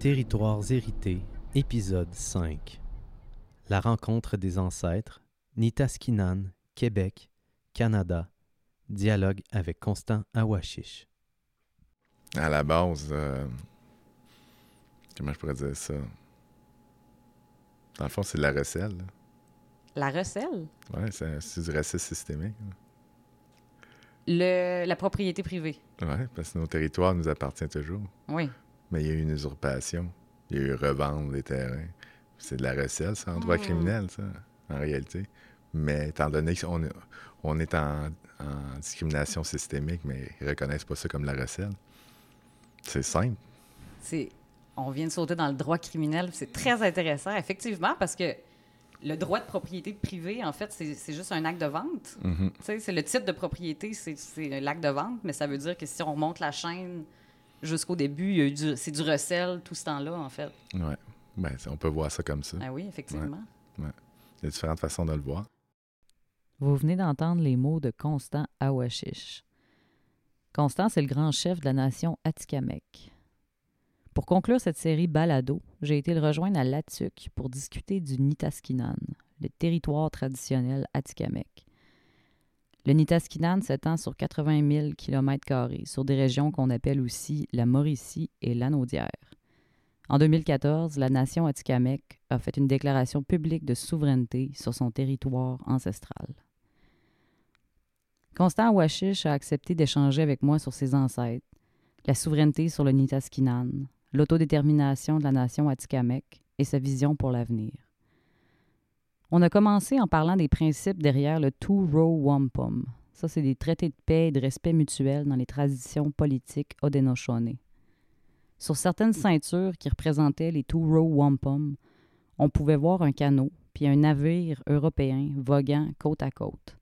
Territoires hérités, épisode 5. La rencontre des ancêtres, Nitaskinan, Québec, Canada. Dialogue avec Constant Awashish. À la base, euh, comment je pourrais dire ça? Dans le fond, c'est de la recelle. là. La recelle? Ouais, c'est du racisme systémique. là. Le, la propriété privée. Ouais, parce que nos territoires nous appartiennent toujours. Oui. Mais il y a eu une usurpation. Il y a eu revendre les terrains. C'est de la recelle, c'est en droit Mm. criminel, ça, en réalité. Mais étant donné qu'on est, on est en, en discrimination systémique, mais ils reconnaissent pas ça comme la recelle. C'est simple. C'est, on vient de sauter dans le droit criminel. C'est très intéressant, effectivement, parce que le droit de propriété privée, en fait, c'est, juste un acte de vente. Mhm. Sais, c'est le titre de propriété, c'est, c'est l'acte de vente, mais ça veut dire que si on remonte la chaîne jusqu'au début, il y a eu du- c'est du recel tout ce temps-là, en fait. Ouais. Ben, on peut voir ça comme ça. Ah oui, effectivement. Il y a différentes façons de le voir. Vous venez d'entendre les mots de Constant Awashish. Constant, c'est le grand chef de la nation Atikamekw. Pour conclure cette série balado, j'ai été le rejoindre à Latuc pour discuter du Nitaskinan, le territoire traditionnel Atikamekw. Le Nitaskinan s'étend sur 80 000 km sur des régions qu'on appelle aussi la Mauricie et l'Anaudière. En 2014, la nation Atikamekw a fait une déclaration publique de souveraineté sur son territoire ancestral. Constant Washish a accepté d'échanger avec moi sur ses ancêtres, la souveraineté sur le Nitaskinan, l'autodétermination de la nation Atikamekw et sa vision pour l'avenir. On a commencé en parlant des principes derrière le Two-Row Wampum. Ça, c'est des traités de paix et de respect mutuel dans les traditions politiques Haudenosaunee. Sur certaines ceintures qui représentaient les Two-Row Wampum, on pouvait voir un canot puis un navire européen voguant côte à côte.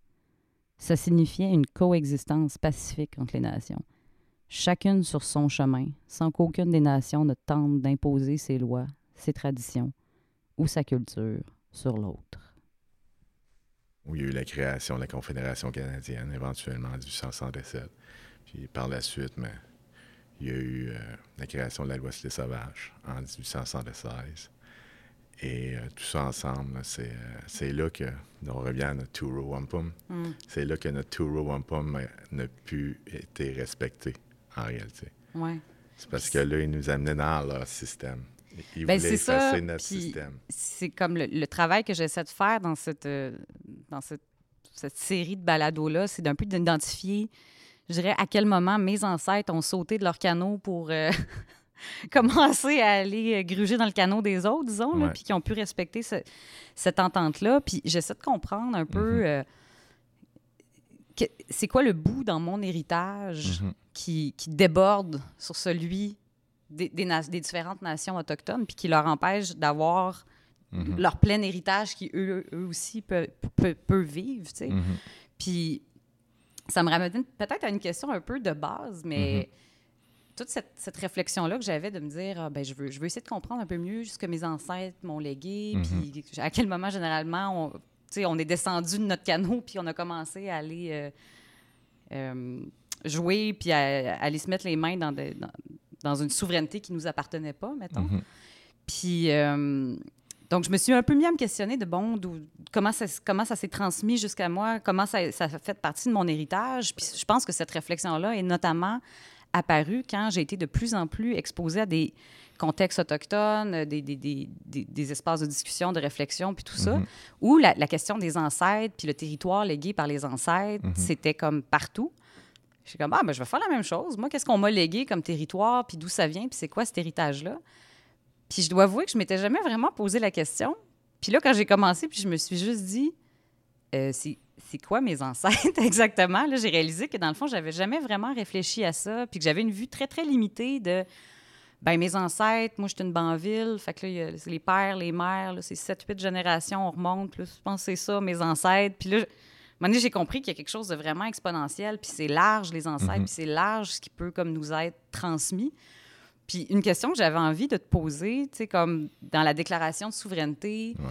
Ça signifiait une coexistence pacifique entre les nations, chacune sur son chemin, sans qu'aucune des nations ne tente d'imposer ses lois, ses traditions ou sa culture sur l'autre. Où il y a eu la création de la Confédération canadienne, éventuellement en 1867. Puis par la suite, mais, il y a eu euh, la création de la loi sur les sauvages en 1876. Et euh, tout ça ensemble, c'est euh, c'est là que, on revient à notre Two Row Wampum, Mm. c'est là que notre Two Row Wampum n'a plus été respecté, en réalité. Ouais. C'est parce que là, ils nous amenaient dans leur système. Ben, c'est ça, effacer notre puis- système. c'est comme le, le travail que j'essaie de faire dans cette, euh, dans cette, cette série de balados-là, c'est d'un peu d'identifier, je dirais, à quel moment mes ancêtres ont sauté de leur canot pour euh, commencer à aller euh, gruger dans le canot des autres, disons, là, puis qui ont pu respecter ce- cette entente-là. Puis j'essaie de comprendre un peu euh, que- c'est quoi le bout dans mon héritage Mhm. qui, qui déborde sur celui des, des des différentes nations autochtones, puis qui leur empêche d'avoir Mhm. leur plein héritage qui, eux, eux aussi, peuvent vivre, tu sais. Mhm. Puis ça me ramène peut-être à une question un peu de base, mais toute cette, cette réflexion-là que j'avais de me dire, ah, ben, je, veux, je veux essayer de comprendre un peu mieux ce que mes ancêtres m'ont légué, Mhm. puis à quel moment, généralement, on, on est descendu de notre canot, puis on a commencé à aller euh, euh, jouer, puis à, à aller se mettre les mains dans, de- dans, dans une souveraineté qui nous appartenait pas, mettons. Mhm. Puis, euh, donc, je me suis un peu mis à me questionner de, bon, comment ça, comment ça s'est transmis jusqu'à moi, comment ça, ça fait partie de mon héritage. Puis, je pense que cette réflexion-là est notamment apparue quand j'ai été de plus en plus exposée à des contextes autochtones, des, des, des, des- espaces de discussion, de réflexion, puis tout ça, Mhm. où la, la question des ancêtres, puis le territoire légué par les ancêtres, Mhm. c'était comme partout. Je suis comme, ah, ben, je vais faire la même chose. Moi, qu'est-ce qu'on m'a légué comme territoire, puis d'où ça vient, puis c'est quoi cet héritage-là? Puis je dois avouer que je m'étais jamais vraiment posé la question. Puis là, quand j'ai commencé, puis je me suis juste dit, euh, c'est quoi mes ancêtres exactement? Là, j'ai réalisé que dans le fond, j'avais jamais vraiment réfléchi à ça, puis que j'avais une vue très, très limitée de, ben mes ancêtres, moi, j'étais une banville, fait que là, y a- les pères, les mères, c'est 7-8 générations, on remonte, là, je pense que c'est ça, mes ancêtres. Puis là, je- moment donné, j'ai compris qu'il y a quelque chose de vraiment exponentiel, puis c'est large, les ancêtres, Mhm. puis c'est large ce qui peut comme nous être transmis. Puis une question que j'avais envie de te poser, tu sais, comme dans la déclaration de souveraineté Ouais.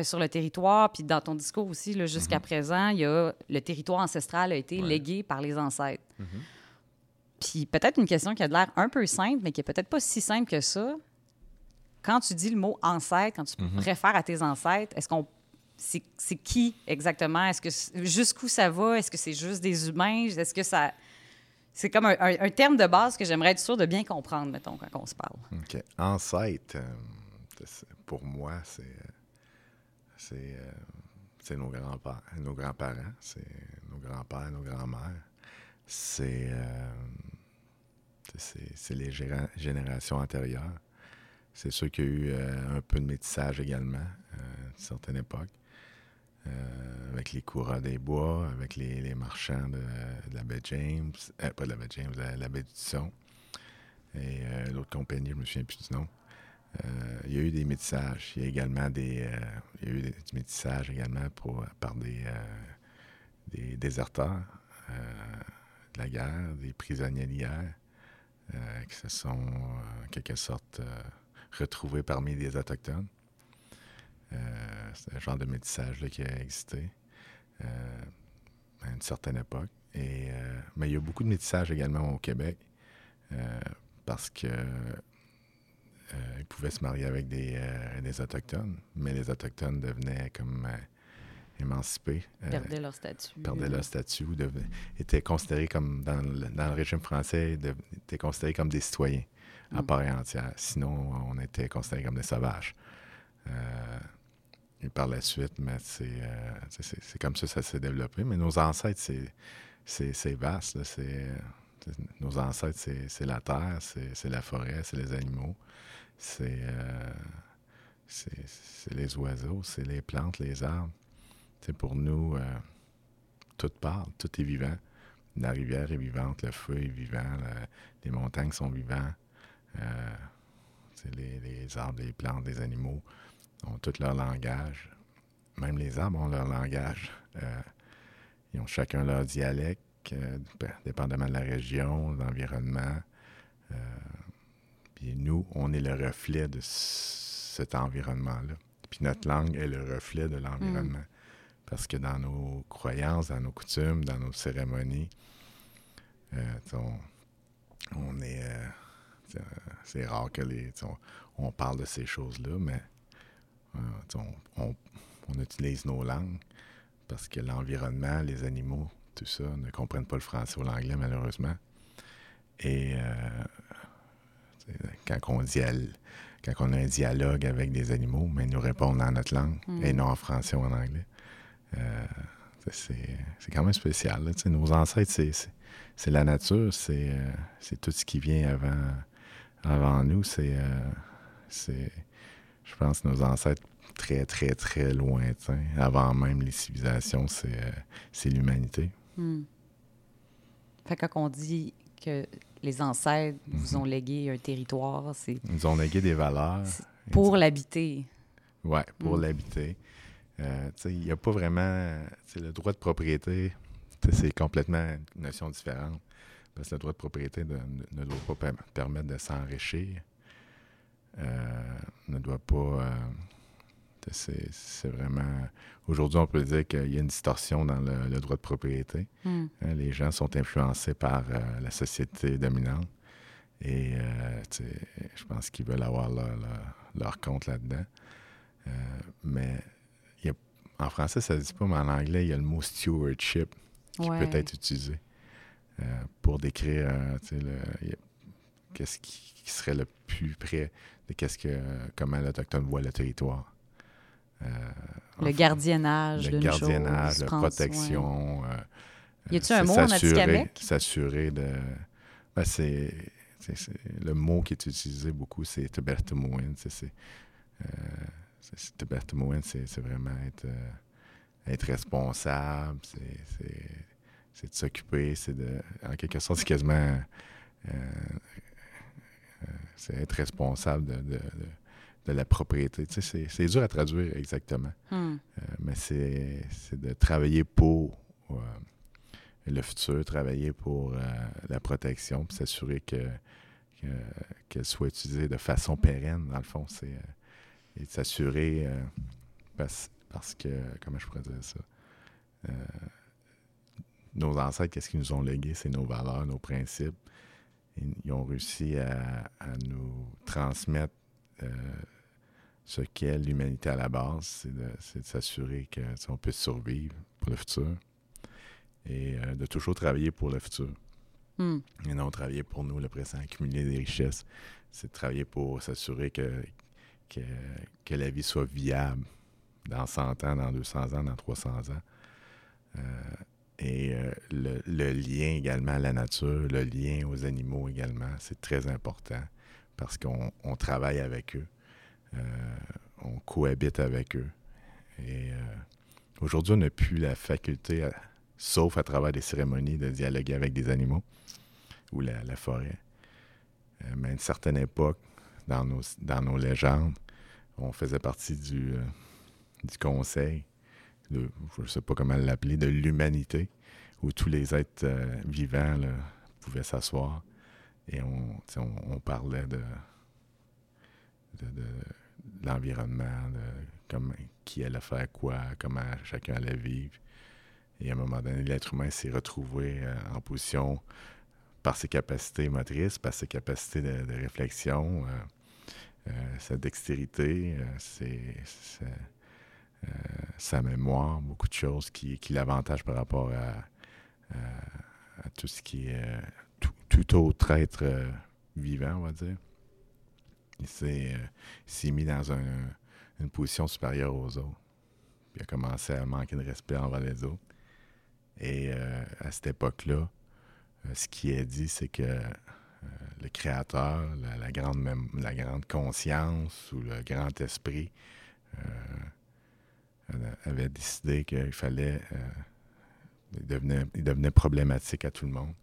euh, sur le territoire, puis dans ton discours aussi, jusqu'à présent, il y a le territoire ancestral a été Ouais. légué par les ancêtres. Mhm. Puis peut-être une question qui a l'air un peu simple, mais qui est peut-être pas si simple que ça. quand tu dis le mot ancêtre, quand tu Mhm. réfères à tes ancêtres, est-ce qu'on. C'est qui exactement? Est-ce que jusqu'où ça va? Est-ce que c'est juste des humains? Est-ce que ça. C'est comme un, terme de base que j'aimerais être sûr de bien comprendre, mettons, quand on se parle. OK. Ancêtre, euh, pour moi, c'est euh, euh, nos grands-pères, nos grands-parents, c'est nos grands-pères, nos grands-mères. C'est les générations antérieures. C'est ceux qui ont eu un peu de métissage également, à une certaine époque, euh, avec les coureurs des bois, avec les, marchands de, la baie James, euh, pas de la baie James, de la, baie du Tisson. Et euh, l'autre compagnie, je me souviens plus du nom. Il y a eu des métissages. Il y a également des, il y a eu des- du également pour, par des, des déserteurs de la guerre, des prisonniers de guerre qui se sont en quelque sorte retrouvés parmi les Autochtones. Euh, c'est un genre de métissage là, qui a existé euh, à une certaine époque. Et, euh, mais il y a beaucoup de métissage également au Québec parce que euh, ils pouvaient se marier avec des, euh, des Autochtones, mais les Autochtones devenaient comme euh, émancipés, Perdaient leur statut. perdaient leur statut, ou devenaient- étaient considérés comme, dans le, dans le régime français, de- étaient considérés comme des citoyens à Mm. part entière. Sinon, on était considérés comme des sauvages. Euh, et par la suite, mais c'est euh, c'est- comme ça que ça s'est développé. Mais nos ancêtres, c'est- c'est vaste. C'est c'est- nos ancêtres, c'est c'est la terre, c'est c'est la forêt, c'est les animaux, c'est euh, c'est c'est les oiseaux, c'est les plantes, les arbres. Pour nous, euh, tout parle, tout est vivant. La rivière est vivante, le feu est vivant, les montagnes sont vivants. Euh, c'est les, les arbres, les plantes, les animaux ont tout leur langage. Même les arbres ont leur langage. Euh, ils ont chacun leur dialecte, euh, dép- dépendamment de la région, de l'environnement. Euh, puis nous, on est le reflet de cet environnement-là. Puis notre langue est le reflet de l'environnement. Parce que dans nos croyances, dans nos coutumes, dans nos cérémonies, on, on est. c'est rare que les. On, on parle de ces choses-là, mais on, on- on utilise nos langues parce que l'environnement, les animaux, tout ça, ne comprennent pas le français ou l'anglais, malheureusement. Et euh, quand, on dial- quand on a un dialogue avec des animaux, mais ils nous répondent dans notre langue Mm. et non en français ou en anglais. Euh, c'est quand même spécial. là. Nos ancêtres, c'est- la nature, c'est euh, tout ce qui vient avant, avant nous. C'est, euh, c'est, je pense, nos ancêtres très, très, très lointains, avant même les civilisations, c'est euh, l'humanité. Hmm. Fait que quand on dit que les ancêtres vous Mhm. ont légué un territoire, c'est Ils nous ont légué des valeurs. Pour l'habiter. Oui, pour Mm. l'habiter. Euh, il n'y a pas vraiment. Le droit de propriété, c'est complètement une notion différente. Parce que le droit de propriété ne, ne doit pas per- permettre de s'enrichir. Euh, ne doit pas. euh, c'est vraiment. Aujourd'hui, on peut dire qu'il y a une distorsion dans le, le droit de propriété. Hmm. Hein, les gens sont influencés par euh, la société dominante. Et je pense qu'ils veulent avoir leur, leur- leur compte là-dedans. Mais y a- en français, ça ne dit pas, mais en anglais, il y a le mot stewardship qui Ouais. peut être utilisé euh, pour décrire euh, le- qu'est-ce qui, qui serait le plus près de qu'est-ce que, comment l'Autochtone voit le territoire. Euh, Le gardiennage le gardiennage, chose, la protection. euh, Y a-tu un mot en s'assurer- Atikamekw? S'assurer de. Ben, c'est, Le mot qui est utilisé beaucoup, c'est Tebertemoin. C'est, c'est, euh, c'est- c'est, c'est vraiment être, être responsable, c'est, c'est, c'est de s'occuper, c'est de. En quelque sorte, c'est quasiment. euh, c'est être responsable de, de, de- de la propriété. Tu sais, c'est, dur à traduire exactement. Hmm. Euh, mais c'est de travailler pour euh, le futur, travailler pour euh, la protection, puis s'assurer que que- qu'elle soit utilisée de façon pérenne, dans le fond. C'est euh, et de s'assurer euh, parce, parce que, comment je pourrais dire ça? Euh, nos ancêtres, qu'est-ce qu'ils nous ont légué? C'est nos valeurs, nos principes. Ils, ont réussi à, à nous transmettre euh, ce qu'est l'humanité à la base, c'est de, s'assurer qu'on puisse survivre pour le futur et euh, de toujours travailler pour le futur. Hmm. Et non travailler pour nous, le présent, accumuler des richesses. C'est de travailler pour s'assurer que, que, que la vie soit viable dans 100 ans, dans 200 ans, dans 300 ans. Euh, et euh, le, le lien également à la nature, le lien aux animaux également, c'est très important parce qu'on on travaille avec eux, euh, on cohabite avec eux. Et euh, aujourd'hui, on n'a plus la faculté, sauf à travers des cérémonies, de dialoguer avec des animaux ou la, la forêt. Mais à une certaine époque, dans nos, dans nos légendes, on faisait partie du, du conseil, de, je ne sais pas comment l'appeler, de l'humanité, où tous les êtres euh, vivants pouvaient s'asseoir et on, parlait de, l'environnement, de comment, qui allait faire quoi, comment chacun allait vivre. Et à un moment donné, l'être humain s'est retrouvé euh, en position par ses capacités motrices, par ses capacités de, réflexion, euh, sa dextérité, ses- euh, sa mémoire, beaucoup de choses qui, qui l'avantage par rapport à, tout ce qui est euh, tout, autre être euh, vivant, on va dire. Il s'est, mis dans un- une position supérieure aux autres. Puis il a commencé à manquer de respect envers les autres. Et à cette époque-là, ce qui est dit, c'est que le Créateur, la, grande, conscience ou le grand esprit avait décidé qu'il fallait. euh, il, devenait, il devenait problématique à tout le monde.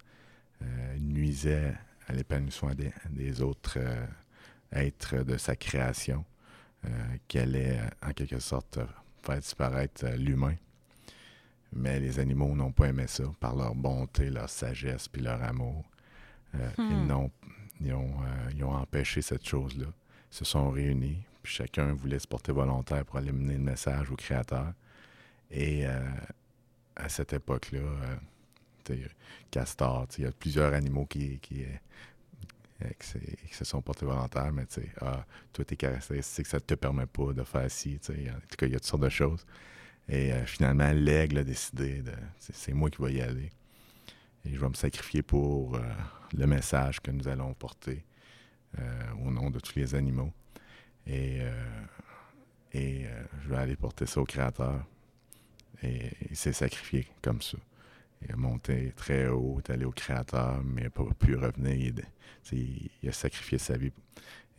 Euh, il nuisait à l'épanouissement des, des autres euh, êtres de sa création, euh, qui allait en quelque sorte faire disparaître euh, l'humain. Mais les animaux n'ont pas aimé ça par leur bonté, leur sagesse puis leur amour. Euh, Hmm. ils, ont, euh, ils ont empêché cette chose-là. Ils se sont réunis, chacun voulait se porter volontaire pour aller mener le message au Créateur. Et euh, à cette époque-là, euh, castor, il y a plusieurs animaux euh, qui se- sont portés volontaires, mais tu sais, ah, toi, tes caractéristiques, ça ne te permet pas de faire ci, en tout cas, il y a toutes sortes de choses. Et euh, finalement, l'aigle a décidé de, c'est moi qui vais y aller. Et je vais me sacrifier pour le message que nous allons porter au nom de tous les animaux. Et, euh, et euh, je vais aller porter ça au Créateur. Et il s'est sacrifié comme ça. Il a monté très haut, est allé au Créateur, mais il n'a pas pu revenir. Il, il- a sacrifié sa vie.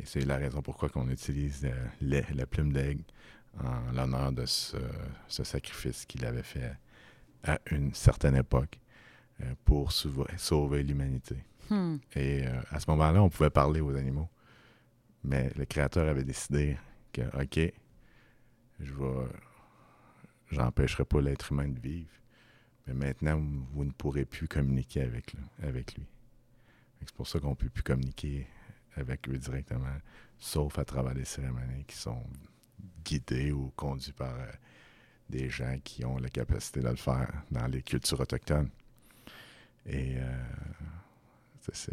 Et c'est la raison pourquoi on utilise euh, la plume d'aigle en l'honneur de ce, ce sacrifice qu'il avait fait à une certaine époque pour sauver, sauver l'humanité. Hmm. Et euh, à ce moment-là, on pouvait parler aux animaux. Mais le Créateur avait décidé que, OK, je vais. J'empêcherai pas l'être humain de vivre. Mais maintenant, vous, ne pourrez plus communiquer avec, lui- C'est pour ça qu'on ne peut plus communiquer avec eux directement, sauf à travers des cérémonies qui sont guidées ou conduites par euh, des gens qui ont la capacité de le faire dans les cultures autochtones. Et euh, c'est-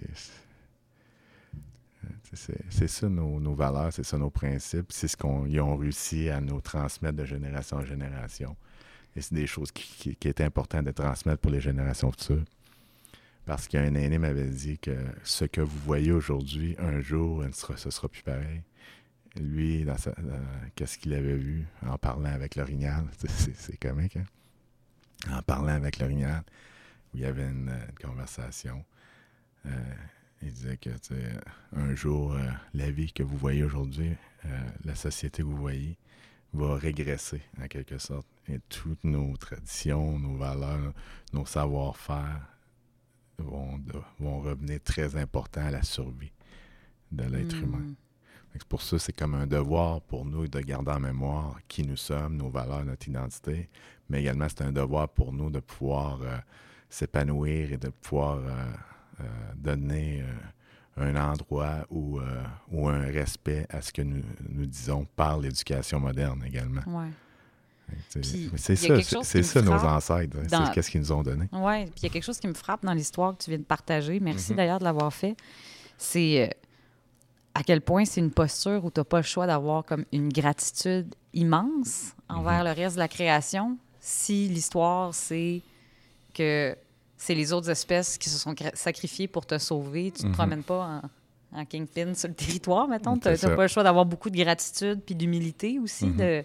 c'est ça nos, valeurs, c'est ça nos principes, c'est ce qu'ils ont réussi à nous transmettre de génération en génération. Et c'est des choses qui, qui, qui est important de transmettre pour les générations futures. Parce qu'un aîné m'avait dit que ce que vous voyez aujourd'hui, un jour, ce ce sera plus pareil. Lui, qu'est-ce qu'il avait vu? En parlant avec l'orignal? C'est- comique, hein? En parlant avec l'orignal, où il y avait une, une conversation. Euh, il disait que, un jour, euh, la vie que vous voyez aujourd'hui, euh, la société que vous voyez, va régresser en quelque sorte. Et toutes nos traditions, nos valeurs, nos savoir-faire vont, vont revenir très importants à la survie de l'être Hmm. humain. C'est pour ça c'est comme un devoir pour nous de garder en mémoire qui nous sommes, nos valeurs, notre identité, mais également c'est un devoir pour nous de pouvoir euh, s'épanouir et de pouvoir euh, donner euh, un endroit ou, euh, ou un respect à ce que nous, nous disons par l'éducation moderne également. Ouais. C'est ça, c'est ça nos ancêtres, hein, dans- c'est qu'est-ce qu'ils nous ont donné. Oui, puis il y a quelque chose qui me frappe dans l'histoire que tu viens de partager. Merci Mhm. d'ailleurs de l'avoir fait. C'est euh, à quel point c'est une posture où tu n'as pas le choix d'avoir comme une gratitude immense envers Mhm. le reste de la création si l'histoire, c'est que c'est les autres espèces qui se sont sacrifiées pour te sauver. Tu ne te Mhm. promènes pas en, en kingpin sur le territoire, mettons. Tu n'as pas le choix d'avoir beaucoup de gratitude puis d'humilité aussi Mhm. de,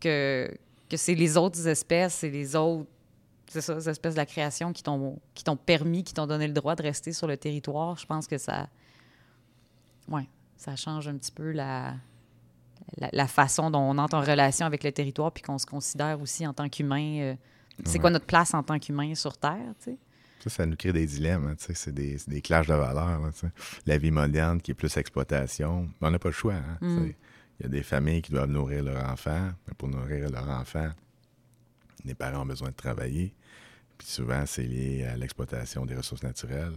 que, que c'est les autres espèces, c'est les autres c'est ça, espèces de la création qui t'ont qui t'ont permis, qui t'ont donné le droit de rester sur le territoire. Je pense que ça ouais, ça change un petit peu la, la, la façon dont on entre en relation avec le territoire puis qu'on se considère aussi en tant qu'humain. euh, c'est Ouais. quoi notre place en tant qu'humain sur Terre, tu sais? Ça, ça nous crée des dilemmes. hein, c'est des, des clashs de valeurs. là. La vie moderne qui est plus exploitation, on n'a pas le choix. hein, Mm. Il y a des familles qui doivent nourrir leurs enfants. Mais pour nourrir leurs enfants, les parents ont besoin de travailler. Puis souvent, c'est lié à l'exploitation des ressources naturelles.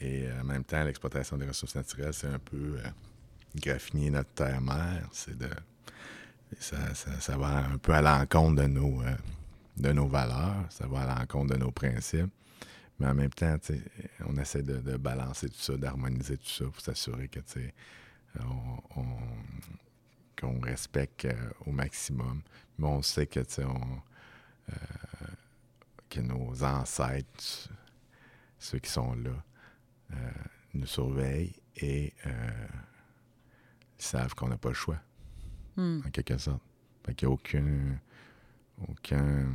Et euh, en même temps, l'exploitation des ressources naturelles, c'est un peu euh, graffiner notre terre-mère. C'est de. Ça, ça- ça va un peu à l'encontre de nos, euh, de nos valeurs. Ça va à l'encontre de nos principes. Mais en même temps, on essaie de, de balancer tout ça, d'harmoniser tout ça pour s'assurer que on, on- qu'on respecte euh, au maximum. Mais on sait que on, euh, que nos ancêtres, ceux qui sont là, euh, nous surveillent et ils savent qu'on n'a pas le choix, Hmm. en quelque sorte. Fait qu'il n'y a aucun, aucun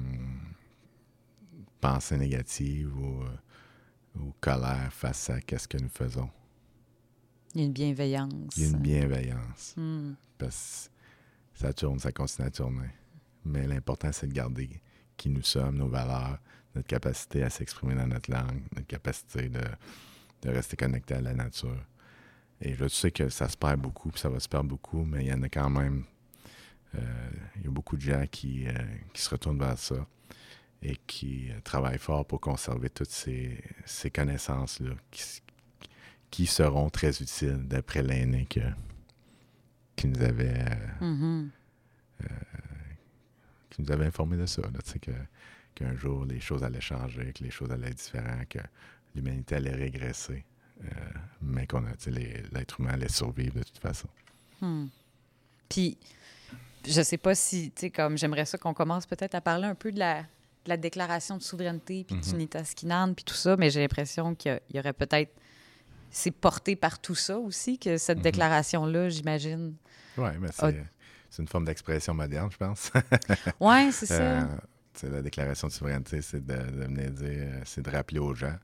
pensée négative ou, euh, ou colère face à ce que nous faisons. Il y a une bienveillance. Il y a une bienveillance. Hmm. Parce que ça tourne, ça continue à tourner. Mais l'important, c'est de garder qui nous sommes, nos valeurs, notre capacité à s'exprimer dans notre langue, notre capacité de, de rester connecté à la nature. Et je sais que ça se perd beaucoup, puis ça va se perdre beaucoup, mais il y en a quand même. Euh, il y a beaucoup de gens qui, euh, qui se retournent vers ça et qui euh, travaillent fort pour conserver toutes ces, ces connaissances-là qui, seront très utiles d'après l'aîné qui nous avait Mhm. qui nous avait informé de ça, tu sais, que, qu'un jour les choses allaient changer, que les choses allaient être différentes, que l'humanité allait régresser, euh, mais qu'on l'être humain allait survivre de toute façon. Hmm. Puis, je sais pas si, tu sais, comme j'aimerais ça qu'on commence peut-être à parler un peu de la, de la déclaration de souveraineté, puis d'Unitas Skinan, puis tout ça, mais j'ai l'impression qu'il y aurait peut-être. C'est porté par tout ça aussi, que cette Mhm. déclaration-là, j'imagine. Oui, mais c'est, c'est une forme d'expression moderne, je pense. Ouais, c'est ça. Euh, tu sais, la déclaration de souveraineté, c'est de, de venir dire, euh, c'est de rappeler aux gens.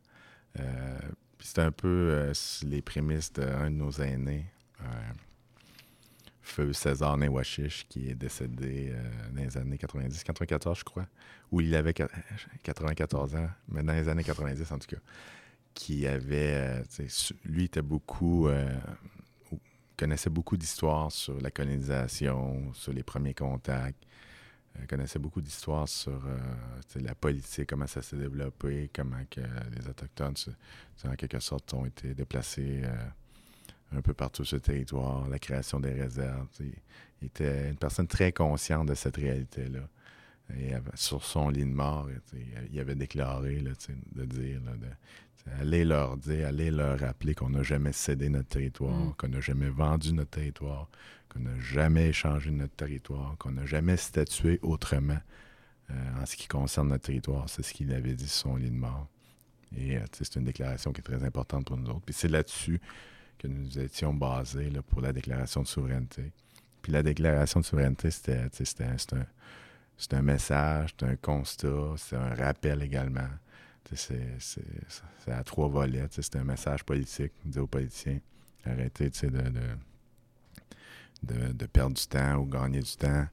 Euh, puis c'est un peu euh, les prémices d'un de nos aînés, euh, Feu César Newashish, qui est décédé euh, dans les années 90, 94, je crois, où il avait qua- 94 ans, mais dans les années 90 en tout cas, qui avait, euh, lui était beaucoup, euh, ou- connaissait beaucoup d'histoires sur la colonisation, sur les premiers contacts, euh, connaissait beaucoup d'histoires sur euh, la politique, comment ça s'est développé, comment les Autochtones, en quelque sorte, ont été déplacés euh, un peu partout sur le territoire, la création des réserves. Il était une personne très consciente de cette réalité-là. Et sur son lit de mort, il avait déclaré là, de dire, là, de, allez leur dire, allez leur rappeler qu'on n'a jamais cédé notre territoire, Mm. qu'on n'a jamais vendu notre territoire, qu'on n'a jamais échangé notre territoire, qu'on n'a jamais statué autrement euh, en ce qui concerne notre territoire. C'est ce qu'il avait dit sur son lit de mort. Et euh, c'est une déclaration qui est très importante pour nous autres. Puis c'est là-dessus que nous étions basés pour la déclaration de souveraineté. Puis la déclaration de souveraineté, c'était un, un, message, c'était un constat, c'était un rappel également. C'est c'est- c'est à trois volets. C'était un message politique, dire aux politiciens, arrêtez de, de, de, perdre du temps ou gagner du temps.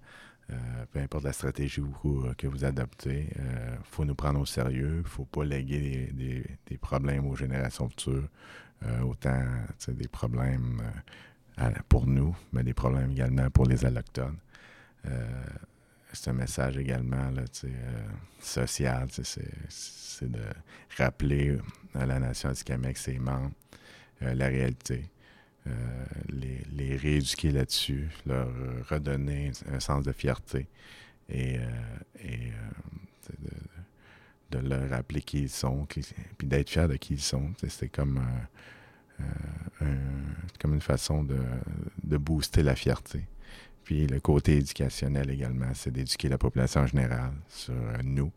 Euh, peu importe la stratégie ou- que vous adoptez, il faut nous prendre au sérieux. Il ne faut pas léguer des- des problèmes aux générations futures. Euh, autant des problèmes euh, pour nous, mais des problèmes également pour les allochtones. Euh, c'est un message également là, social. C'est, de rappeler à la nation Atikamekw, ses membres, la réalité. Les, rééduquer là-dessus, leur redonner un sens de fierté et, de, de leur rappeler qui ils sont, puis d'être fiers de qui ils sont. C'est comme euh, comme une façon de, de, booster la fierté. Puis le côté éducationnel également, c'est d'éduquer la population en général sur nous,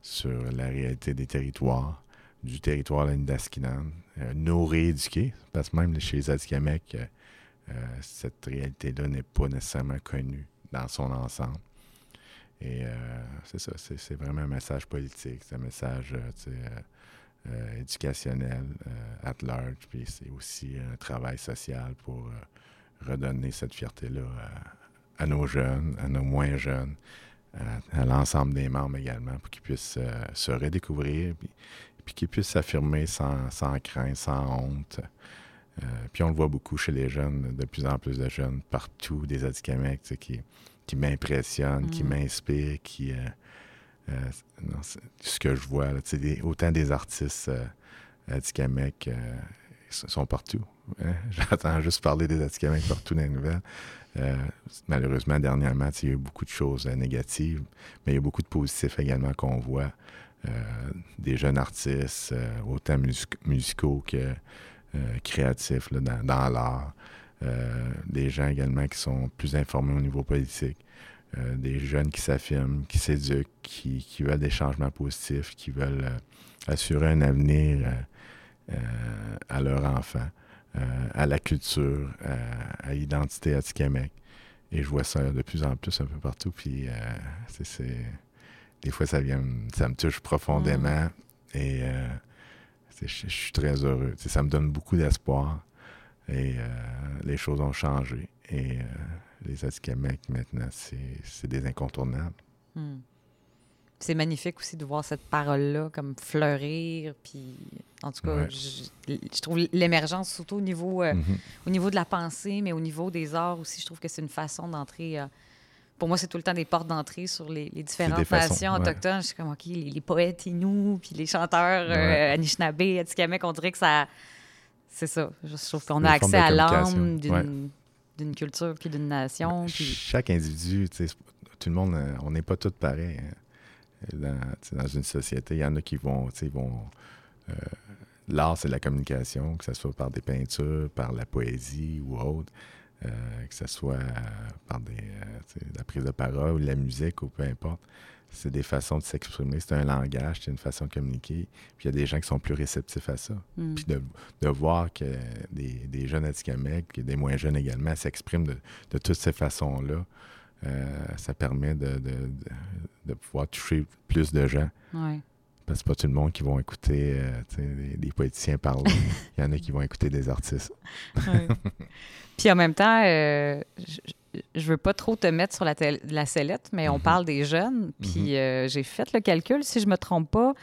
sur la réalité des territoires, du territoire de l'Indaskinan, euh, nous rééduquer, parce que même chez les Atikamekw, euh, cette réalité-là n'est pas nécessairement connue dans son ensemble. Et euh, c'est ça, c'est vraiment un message politique, c'est un message éducationnel at large, puis c'est aussi un travail social pour redonner cette fierté-là à, nos jeunes, à nos moins jeunes, à, l'ensemble des membres également, pour qu'ils puissent se redécouvrir, puis, qu'ils puissent s'affirmer sans, sans, crainte, sans honte. Euh, puis on le voit beaucoup chez les jeunes, de plus en plus de jeunes partout, des Atikamekw, qui, qui m'impressionnent, qui mm. m'inspirent, qui... Euh, euh, ce que je vois, là, autant des artistes Atikamekw sont partout. Hein. J'entends juste parler des Atikamekw partout dans les nouvelles. malheureusement, dernièrement, il y a eu beaucoup de choses négatives, mais il y a beaucoup de positifs également qu'on voit. des jeunes artistes, autant musicaux que euh, créatifs dans, l'art. Euh, des gens également qui sont plus informés au niveau politique. Euh, des jeunes qui s'affirment, qui s'éduquent, qui, veulent des changements positifs, qui veulent assurer un avenir à leurs enfants, à la culture, à, l'identité atikamekw. Et je vois ça de plus en plus un peu partout. Puis c'est, des fois, ça vient, ça me touche profondément. Mm. Et je, suis très heureux. ça me donne beaucoup d'espoir. Et euh, les choses ont changé. Et euh, les Atikamekw, maintenant, c'est des incontournables. Hmm. C'est magnifique aussi de voir cette parole-là comme fleurir. Puis, en tout cas, je, trouve l'émergence, surtout au niveau, euh, mm-hmm. au niveau de la pensée, mais au niveau des arts aussi, je trouve que c'est une façon d'entrer pour moi, c'est tout le temps des portes d'entrée sur les, différentes nations autochtones. Je suis comme, OK, les, poètes Inuits, puis les chanteurs ouais. euh, Anishinaabe, Atikamekw, on dirait que ça. C'est ça. Je trouve qu'on a accès à l'âme d'une culture puis d'une nation. Puis... Chaque individu, tout le monde, euh, on n'est pas tous pareils. Hein. Dans, une société, il y en a qui vont. vont euh, L'art, c'est la communication, que ce soit par des peintures, par la poésie ou autre. Euh, que ce soit par des, euh, la prise de parole ou la musique ou peu importe. C'est des façons de s'exprimer, c'est un langage, c'est une façon de communiquer. Puis il y a des gens qui sont plus réceptifs à ça. Mm. Puis de, de, voir que des, des jeunes Atikamekw, des moins jeunes également, s'expriment de, de, toutes ces façons-là, euh, ça permet de, de, pouvoir toucher plus de gens. Parce que pas tout le monde qui vont écouter des, poéticiens parler. Il y en a qui vont écouter des artistes. Puis en même temps, euh, je, veux pas trop te mettre sur la, la sellette, mais on mhm. parle des jeunes. Puis mhm. euh, j'ai fait le calcul, si je me trompe pas.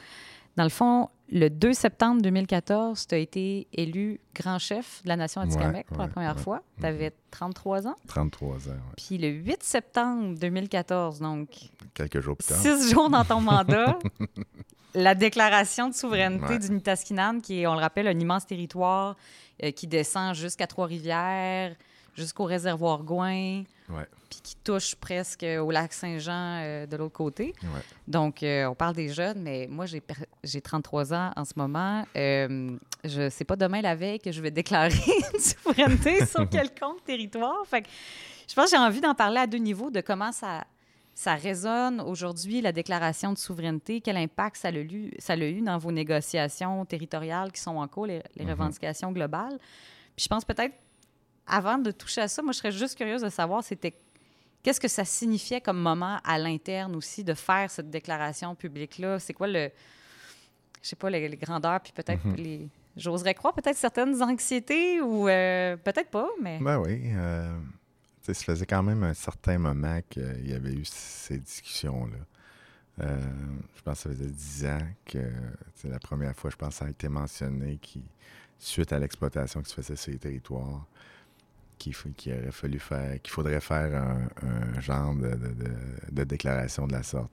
Dans le fond, le 2 septembre 2014, tu as été élu grand chef de la nation Atikamekw pour la première fois. Tu avais 33 ans. 33 ans, oui. Puis le 8 septembre 2014, donc. Quelques jours plus tard. Six jours dans ton mandat. la déclaration de souveraineté du Nitaskinan, qui est, on le rappelle, un immense territoire euh, qui descend jusqu'à Trois-Rivières, jusqu'au réservoir Gouin, puis qui touche presque au lac Saint-Jean euh, de l'autre côté. Donc, euh, on parle des jeunes, mais moi, j'ai 33 ans en ce moment. je sais pas demain la veille que je vais déclarer une souveraineté sur quelconque territoire. Fait que je pense que j'ai envie d'en parler à deux niveaux, de comment ça, ça résonne aujourd'hui, la déclaration de souveraineté, quel impact ça a, eu, ça eu dans vos négociations territoriales qui sont en cours, les, mm-hmm. revendications globales. Puis je pense peut-être, avant de toucher à ça, moi, je serais juste curieuse de savoir, c'était qu'est-ce que ça signifiait comme moment à l'interne aussi de faire cette déclaration publique-là? C'est quoi le, je sais pas, les, grandeurs, puis peut-être mm-hmm. les... J'oserais croire peut-être certaines anxiétés ou euh, peut-être pas, mais... Ben oui. Euh, ça faisait quand même un certain moment qu'il y avait eu ces discussions-là. Euh, je pense que ça faisait dix ans que c'est la première fois, je pense, ça a été mentionné qui, suite à l'exploitation qui se faisait sur les territoires, qu'il aurait fallu faire, qu'il faudrait faire un, genre de, déclaration de la sorte.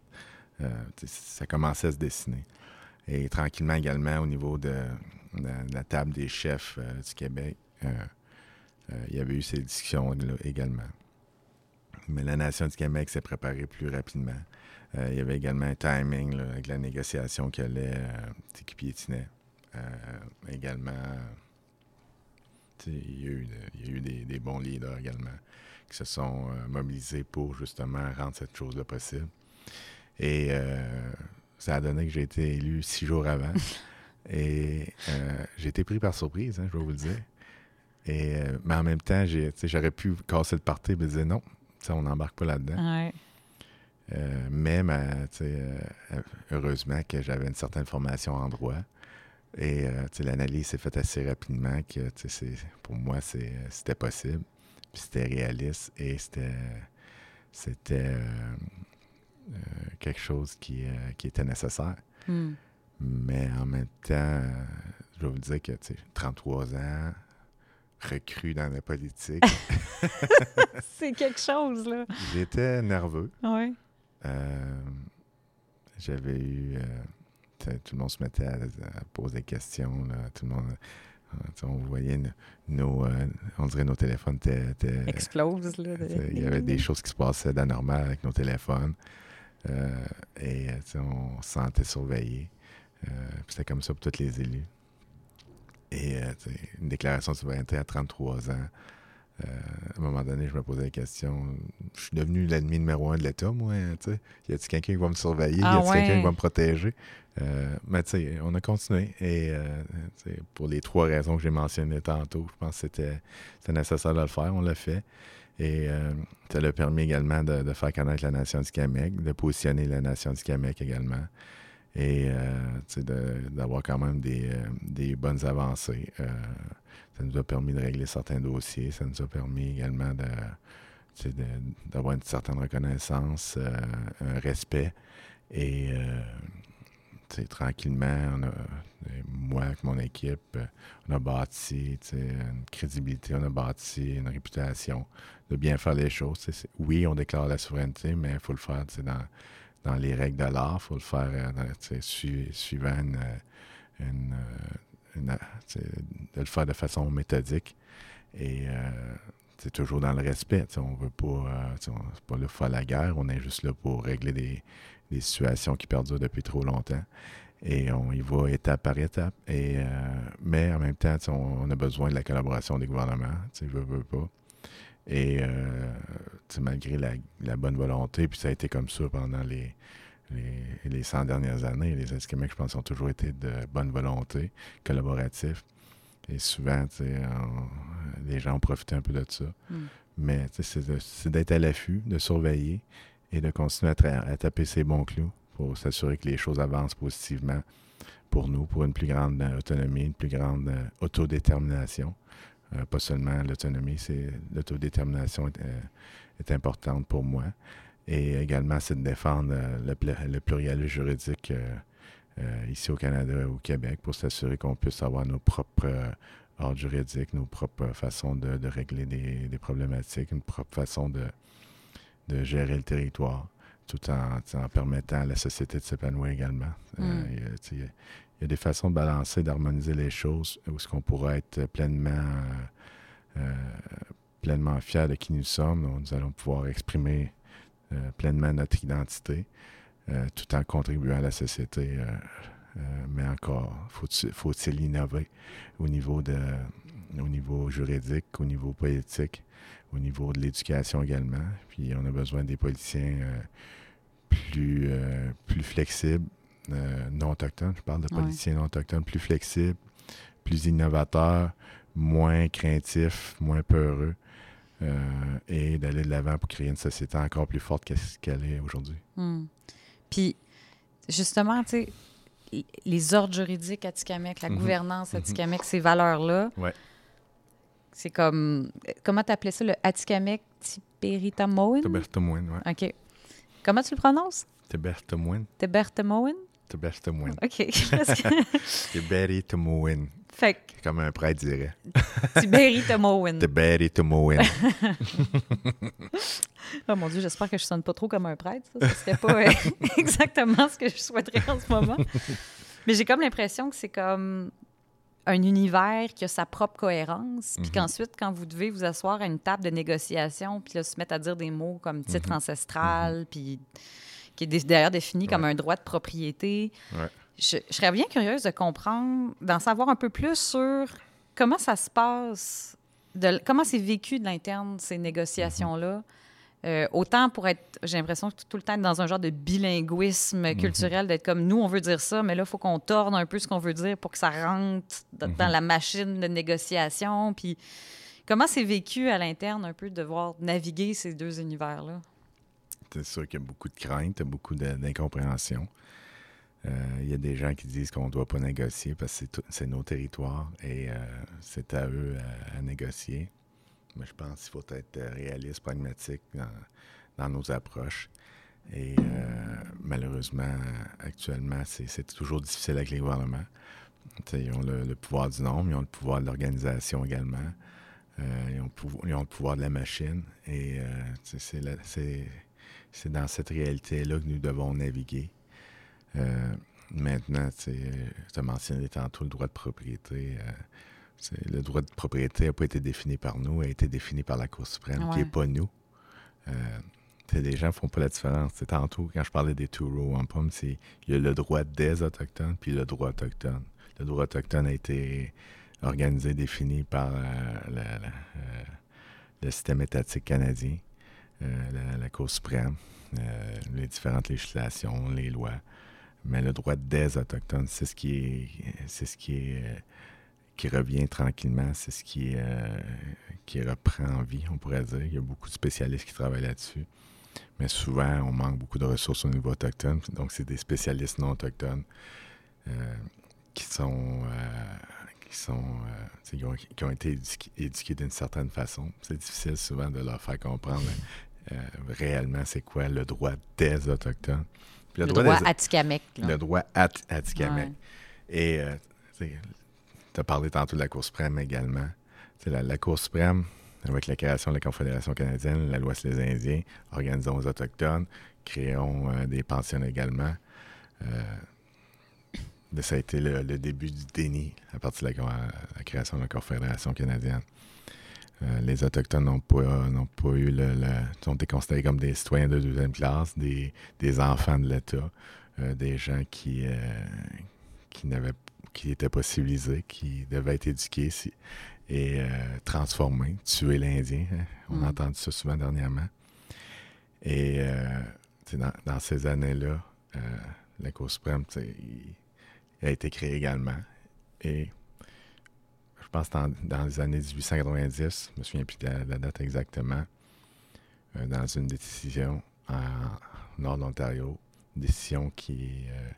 Euh, ça commençait à se dessiner. Et tranquillement également au niveau de, la table des chefs euh, du Québec, euh, il y avait eu ces discussions-là également. Mais la Nation du Québec s'est préparée plus rapidement. Il y avait également un timing avec la négociation qui allait, qui piétinait. également, il y a eu, il y a eu des, des, bons leaders également qui se sont euh, mobilisés pour justement rendre cette chose-là possible. Et euh, ça a donné que j'ai été élu six jours avant. Et euh, j'ai été pris par surprise, hein, je vais vous le dire. Et, euh, mais en même temps, j'aurais pu casser le party et me dire non, on n'embarque pas là-dedans. Ouais. Euh, mais heureusement que j'avais une certaine formation en droit. Et l'analyse s'est faite assez rapidement que pour moi, c'était possible. Puis c'était réaliste et c'était c'était quelque chose qui, qui était nécessaire. Hmm. Mais en même temps, je vais vous dire que 33 ans, recrue dans la politique. c'est quelque chose, là. J'étais nerveux. Oui. Euh, j'avais eu. Euh, tout le monde se mettait à, poser des questions. Là, tout le monde. Euh, on voyait nos, on dirait nos téléphones étaient, explosent. Là, il y avait des choses qui se passaient d'anormal avec nos téléphones. et on se sentait surveillé. C'était comme ça pour tous les élus. Et euh, une déclaration de souveraineté à 33 ans. Euh, à un moment donné, je me posais la question je suis devenu l'ennemi numéro un de l'État, moi. Hein, y a-t-il quelqu'un qui va me surveiller? Y ah a-t-il quelqu'un qui va me protéger? Euh, Mais tu sais, on a continué. Et pour les trois raisons que j'ai mentionnées tantôt, je pense que c'était nécessaire de le faire. On l'a fait. Et ça l'a permis également de, de, faire connaître la nation du Québec, de positionner la nation du Québec également et euh, d'avoir quand même des, euh, des bonnes avancées. Euh, ça nous a permis de régler certains dossiers, ça nous a permis également d'avoir une certaine reconnaissance, un respect. Et tranquillement, on a, moi avec mon équipe, on a bâti une crédibilité, on a bâti une réputation de bien faire les choses. Oui, on déclare la souveraineté, mais il faut le faire dans dans les règles de l'art. Il faut le faire euh, suivant euh, euh, de le faire de façon méthodique. Et c'est toujours dans le respect. On veut pas, pas là faire la guerre, on est juste là pour régler des, des situations qui perdurent depuis trop longtemps. Et on y va étape par étape. Et, mais en même temps, on, a besoin de la collaboration des gouvernements. Je veux, veux pas. Et euh, malgré la, bonne volonté, puis ça a été comme ça pendant les, les, 100 dernières années, les Québec, je pense, ont toujours été de bonne volonté, collaboratifs. Et souvent, les gens ont profité un peu de ça. Mm. Mais c'est d'être à l'affût, de surveiller et de continuer à, taper ses bons clous pour s'assurer que les choses avancent positivement pour nous, pour une plus grande autonomie, une plus grande euh, autodétermination. Euh, pas seulement l'autonomie, c'est l'autodétermination est, euh, est, importante pour moi. Et également, c'est de défendre euh, le, le pluriel juridique ici au Canada et au Québec pour s'assurer qu'on puisse avoir nos propres ordres juridiques, nos propres façons de, régler des, problématiques, une propre façon de, de gérer le territoire tout en, en, permettant à la société de s'épanouir également. Mm il y a des façons de balancer, d'harmoniser les choses où est-ce qu'on pourra être pleinement, euh, euh, pleinement fier de qui nous sommes. nous allons pouvoir exprimer euh, pleinement notre identité tout en contribuant à la société. mais encore, faut-il innover au niveau, de, au niveau juridique, au niveau politique, au niveau de l'éducation également? Puis on a besoin des politiciens plus, plus flexibles, euh, non autochtones. Je parle de politiciens non autochtones plus flexibles, plus innovateurs, moins craintifs, moins peureux. Euh, et d'aller de l'avant pour créer une société encore plus forte qu'elle est aujourd'hui. Hmm. Puis, justement, tu sais, les ordres juridiques à Tikamek, la mhm. gouvernance à mhm. Ces valeurs-là, ouais. c'est comme. Comment tu appelais ça, le Atikamek Tiberitamoen? Tibertamoen, oui. OK. Comment tu le prononces? Tibertamoen. Tibertamoen? Tibertamoen. OK. Fait Comme un prêtre dirait. Tiberitamoen. Tiberitamoen. oh mon Dieu, j'espère que je sonne pas trop comme un prêtre. Ça, ne serait pas euh, exactement ce que je souhaiterais en ce moment. Mais j'ai comme l'impression que c'est comme un univers qui a sa propre cohérence, puis mhm. qu'ensuite, quand vous devez vous asseoir à une table de négociation, puis là, se mettre à dire des mots comme titre mhm. ancestral, mhm. puis qui est d'ailleurs défini comme un droit de propriété. Je, serais bien curieuse de comprendre, d'en savoir un peu plus sur comment ça se passe? De, comment c'est vécu de l'interne, ces négociations-là? Euh, autant pour être, j'ai l'impression que tout le temps dans un genre de bilinguisme Mhm. culturel, d'être comme nous, on veut dire ça, mais là, il faut qu'on torne un peu ce qu'on veut dire pour que ça rentre dans la machine de négociation. Puis comment c'est vécu à l'interne un peu de devoir naviguer ces deux univers-là? C'est sûr qu'il y a beaucoup de crainte, beaucoup d'incompréhension. Euh, Il y a des gens qui disent qu'on ne doit pas négocier parce que c'est nos territoires et euh, c'est à eux à, à négocier. Mais je pense qu'il faut être euh, réaliste, pragmatique dans, nos approches. Et euh, malheureusement, actuellement, c'est toujours difficile avec les gouvernements. Ils ont le, pouvoir du nombre, ils ont le pouvoir de l'organisation également. Euh, ils, ont le pouvoir, de la machine. Et euh, c'est dans cette réalité-là que nous devons naviguer. Euh, maintenant, tu as mentionné tantôt le droit de propriété. euh, c'est- le droit de propriété n'a pas été défini par nous, a été défini par la Cour suprême, qui n'est pas nous. Euh, les gens ne font pas la différence. C'est tantôt, quand je parlais des two row wampum, c'est il y a le droit des Autochtones puis le droit autochtone. Le droit autochtone a été organisé, défini par euh, la- la- euh, le système étatique canadien, euh, la, la Cour suprême, euh, les différentes législations, les lois. Mais le droit des Autochtones, c'est ce qui est, c'est ce qui est, euh, qui revient tranquillement, c'est ce qui, euh, reprend en vie, on pourrait dire. Il y a beaucoup de spécialistes qui travaillent là-dessus. Mais souvent, on manque beaucoup de ressources au niveau autochtone. Donc, c'est des spécialistes non autochtones euh, qui sont, qui, sont qui, ont, été éduqués, éduqués d'une certaine façon. C'est difficile souvent de leur faire comprendre réellement c'est quoi le droit des Autochtones. Puis Le droit des- Atikamekw. là. le droit à, à Tikamek. Ouais. Et tu as parlé tantôt de la Cour suprême également. La, la Cour suprême, avec la création de la Confédération canadienne, la loi sur les Indiens, organisons aux Autochtones, créons euh, des pensions également. Euh, ça a été le, le début du déni à partir de la, la création de la Confédération canadienne. Euh, les Autochtones n'ont pas, pas eu le, été considérés comme des citoyens de deuxième classe, des, des enfants de l'État, euh, des gens qui, euh, qui n'avaient qui n'étaient pas civilisés, qui devaient être éduqués si- et transformés, tuer l'Indien. hein. On Mm. a entendu ça souvent dernièrement. Et dans, dans ces années-là, la Cour suprême il- il a été créée également. Et pense que dans, les années 1890, je me souviens plus de la, de la date exactement, euh, dans une décision en nord de l'Ontario, une décision qui, euh,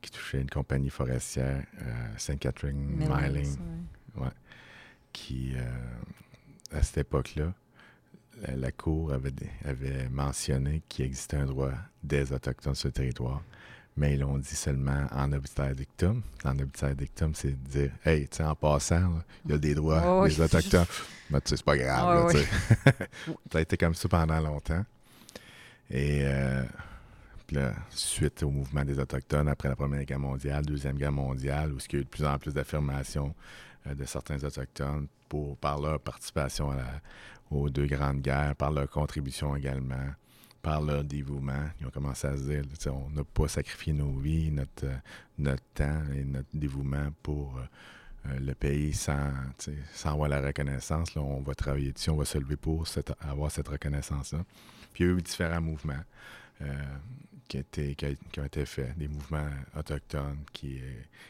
qui touchait une compagnie forestière, euh, St. Catherine Miling, ouais. qui, euh, à cette époque-là, la, la Cour avait, avait mentionné qu'il existait un droit des Autochtones sur le territoire, mais ils l'ont dit seulement en obitaire dictum. En obitaire dictum, c'est de dire, hey, tu sais, en passant, il y a des droits Oh, oui. des Autochtones. Mais tu sais, c'est pas grave, Ouais, là, tu sais. Ça a été comme ça pendant longtemps. Et euh, puis là, suite au mouvement des Autochtones après la Première Guerre mondiale, Deuxième Guerre mondiale, où il y a eu de plus en plus d'affirmations euh, de certains Autochtones pour, par leur participation à la- aux deux grandes guerres, par leur contribution également, par leur dévouement. Ils ont commencé à se dire, on n'a pas sacrifié nos vies, notre, euh, notre temps et notre dévouement pour euh, euh, le pays sans, sans avoir la reconnaissance. On va travailler dessus, on va se lever pour avoir cette reconnaissance-là. Puis il y a eu différents mouvements qui, qui ont été faits, des mouvements autochtones qui,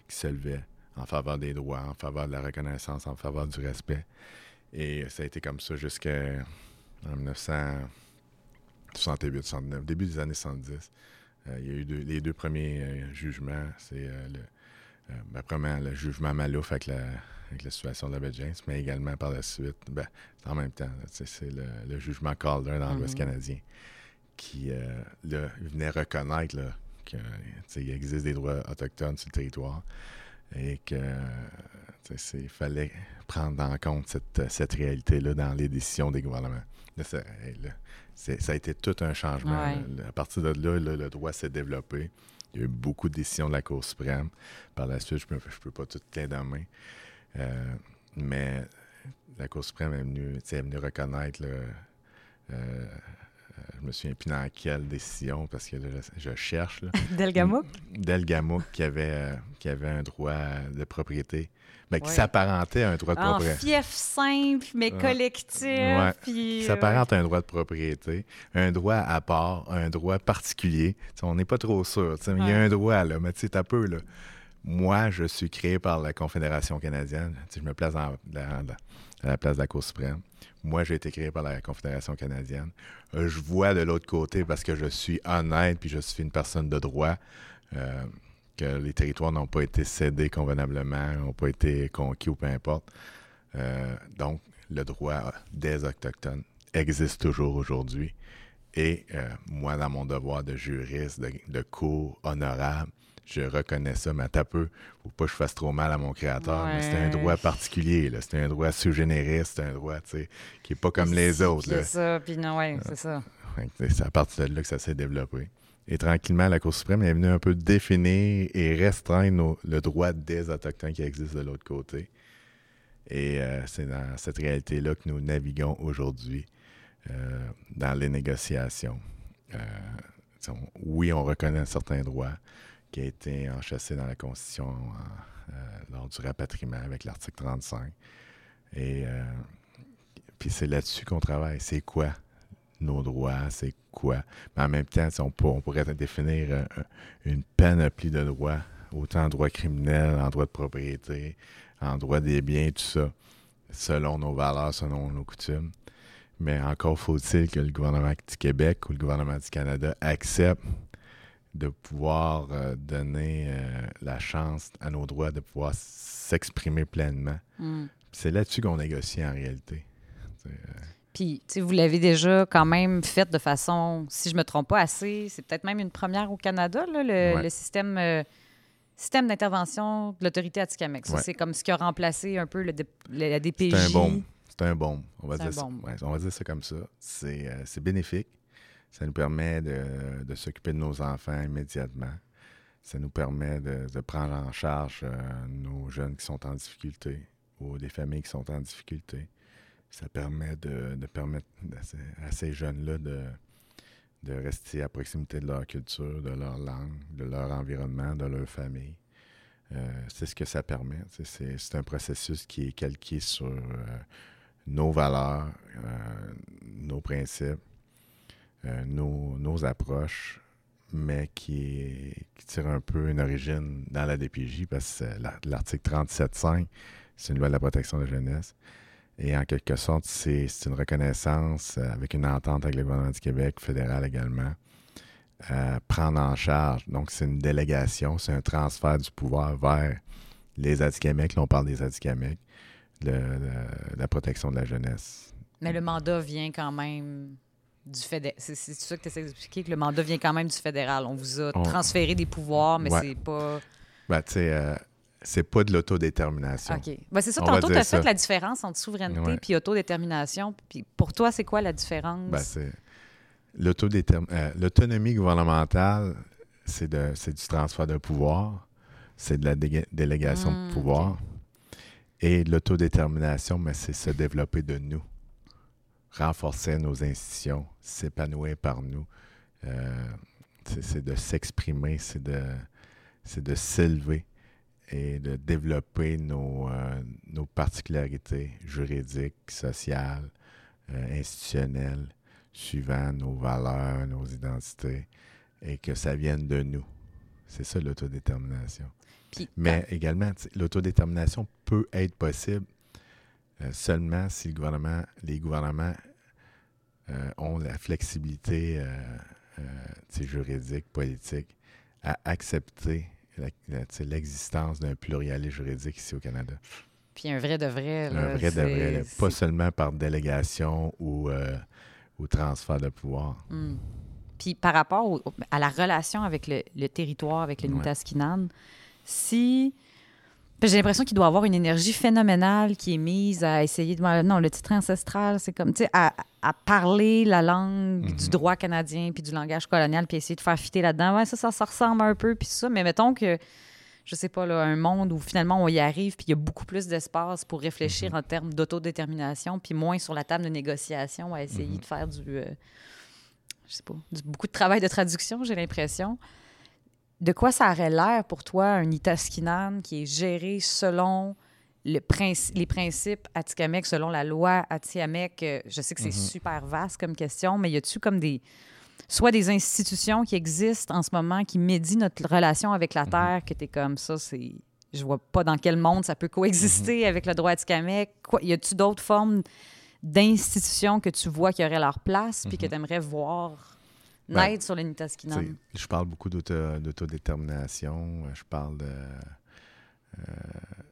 qui se levaient en faveur des droits, en faveur de la reconnaissance, en faveur du respect. Et ça a été comme ça jusqu'en 1968-69, début des années 70. Euh, il y a eu deux- les deux premiers euh, jugements. C'est euh, le, ben, premièrement, le jugement Malouf avec la, avec la situation de la James, mais également par la suite, ben, en même temps, c'est le, le jugement Calder dans l'Ouest Mhm. canadien qui là, venait reconnaître qu'il existe des droits autochtones sur le territoire et que tu sais, il fallait prendre en compte cette, cette réalité-là dans les décisions des gouvernements. Ça, là, a été tout un changement. Ouais. À partir de là, là, le droit s'est développé. Il y a eu beaucoup de décisions de la Cour suprême. Par la suite, je ne peux, pas tout les nommer. Euh, mais la Cour suprême est venue, est venue reconnaître là, euh, je me souviens plus dans quelle décision, parce que je, cherche. Delgamouk? Delgamouk qui avait, qui avait un droit de propriété mais qui s'apparentait à un droit de propriété. En fief simple, mais collectif. Ouais. Puis, qui s'apparente à un droit de propriété, un droit à part, un droit particulier. on n'est pas trop sûr. Il y a un droit, là, mais tu sais, t'as peu, là. Moi, je suis créé par la Confédération canadienne. je me place à la place de la Cour suprême. Moi, j'ai été créé par la Confédération canadienne. Euh, je vois de l'autre côté parce que je suis honnête puis je suis une personne de droit. Euh, que les territoires n'ont pas été cédés convenablement, n'ont pas été conquis ou peu importe. Euh, donc, le droit des Autochtones existe toujours aujourd'hui. Et moi, dans mon devoir de juriste, de, cours honorable, je reconnais ça, mais à peu, faut pas que je fasse trop mal à mon créateur, mais c'est un droit particulier, c'est un droit sous génériste, c'est un droit, tu sais, qui est pas comme les autres. C'est ça, puis non, ouais, c'est ça. c'est à partir de là que ça s'est développé. Et tranquillement, la Cour suprême est venue un peu définir et restreindre le droit des Autochtones qui existent de l'autre côté. Et euh, c'est dans cette réalité-là que nous naviguons aujourd'hui euh, dans les négociations. Euh, oui, on reconnaît un certain droit qui a été enchâssé dans la Constitution lors du rapatriement avec l'article 35. Et puis c'est là-dessus qu'on travaille. C'est quoi nos droits, c'est quoi? Mais en même temps, on, on pourrait définir euh, une panoplie de droits, autant en droit criminel, en droit de propriété, en droit des biens, tout ça, selon nos valeurs, selon nos coutumes. Mais encore faut-il que le gouvernement du Québec ou le gouvernement du Canada accepte de pouvoir euh, donner euh, la chance à nos droits de pouvoir s'exprimer pleinement. Mm. C'est là-dessus qu'on négocie en réalité. Puis, vous l'avez déjà quand même fait de façon, si je me trompe pas assez, c'est peut-être même une première au Canada, le, système, euh, système d'intervention de l'autorité Atikamek. C'est comme ce qui a remplacé un peu le, la DPJ. C'est un bon. C'est un bon. On va, dire ça, on va dire ça comme ça. Euh, c'est bénéfique. Ça nous permet de, s'occuper de nos enfants immédiatement. Ça nous permet de, prendre en charge euh, nos jeunes qui sont en difficulté ou des familles qui sont en difficulté ça permet de, permettre à ces, jeunes-là de, de rester à proximité de leur culture, de leur langue, de leur environnement, de leur famille. Euh, c'est ce que ça permet. C'est un processus qui est calqué sur euh, nos valeurs, nos principes, nos, approches, mais qui, tire un peu une origine dans la DPJ parce que l'article 37.5, c'est une loi de la protection de la jeunesse. Et en quelque sorte, c'est une reconnaissance euh, avec une entente avec le gouvernement du Québec, fédéral également, euh, prendre en charge. Donc, c'est une délégation, c'est un transfert du pouvoir vers les Atikamekw. Là, on parle des Atikamekw, de, la protection de la jeunesse. Mais le mandat vient quand même du fédéral. C'est ça que tu essaies d'expliquer, que le mandat vient quand même du fédéral. On vous a transféré des pouvoirs, mais c'est pas. Ben, tu sais, euh, c'est pas de l'autodétermination. OK. Ben, c'est ça, tantôt, tu as fait la différence entre souveraineté et autodétermination. Puis pour toi, c'est quoi la différence? Ben, c'est euh, l'autonomie gouvernementale, c'est du transfert de pouvoir, c'est de la délégation de mmh, pouvoir. Et l'autodétermination, mais c'est se développer de nous, renforcer nos institutions, s'épanouir par nous. Euh, c'est de s'exprimer, c'est de, de s'élever et de développer nos, euh, nos particularités juridiques, sociales, euh, institutionnelles, suivant nos valeurs, nos identités, et que ça vienne de nous. C'est ça l'autodétermination. Mais également, l'autodétermination peut être possible euh, seulement si le gouvernement, les gouvernements ont la flexibilité juridique, politique à accepter l'existence d'un plurialisme juridique ici au Canada. Puis un vrai de vrai. un vrai de vrai, pas seulement par délégation ou, euh, ou transfert de pouvoir. Hmm. Puis par rapport à la relation avec le, territoire, avec le Nitaskinan, si j'ai l'impression qu'il doit avoir une énergie phénoménale qui est mise à essayer de. Non, le titre ancestral, c'est comme, tu sais, à, parler la langue du mhm. droit canadien puis du langage colonial puis essayer de faire fitter là-dedans. Ouais, ça, ça, ressemble un peu puis ça. Mais mettons que, je sais pas, là, un monde où finalement on y arrive puis il y a beaucoup plus d'espace pour réfléchir mhm. en termes d'autodétermination puis moins sur la table de négociation à essayer mhm. de faire du. Euh, je sais pas, beaucoup de travail de traduction, j'ai l'impression. De quoi ça aurait l'air pour toi, un Itaskinan qui est géré selon le les principes Atikamek, selon la loi Atikamekw? Euh, je sais que c'est mm-hmm. super vaste comme question, mais y a-tu comme des soit des institutions qui existent en ce moment qui médient notre relation avec la mm-hmm. Terre, que tu es comme ça, c'est. Je vois pas dans quel monde ça peut coexister mm-hmm. avec le droit Atikamekw. Y a-tu d'autres formes d'institutions que tu vois qui auraient leur place puis que tu aimerais voir ben, naître sur le Nitaskinan? Je parle beaucoup d'autodétermination. Je parle de. Il euh,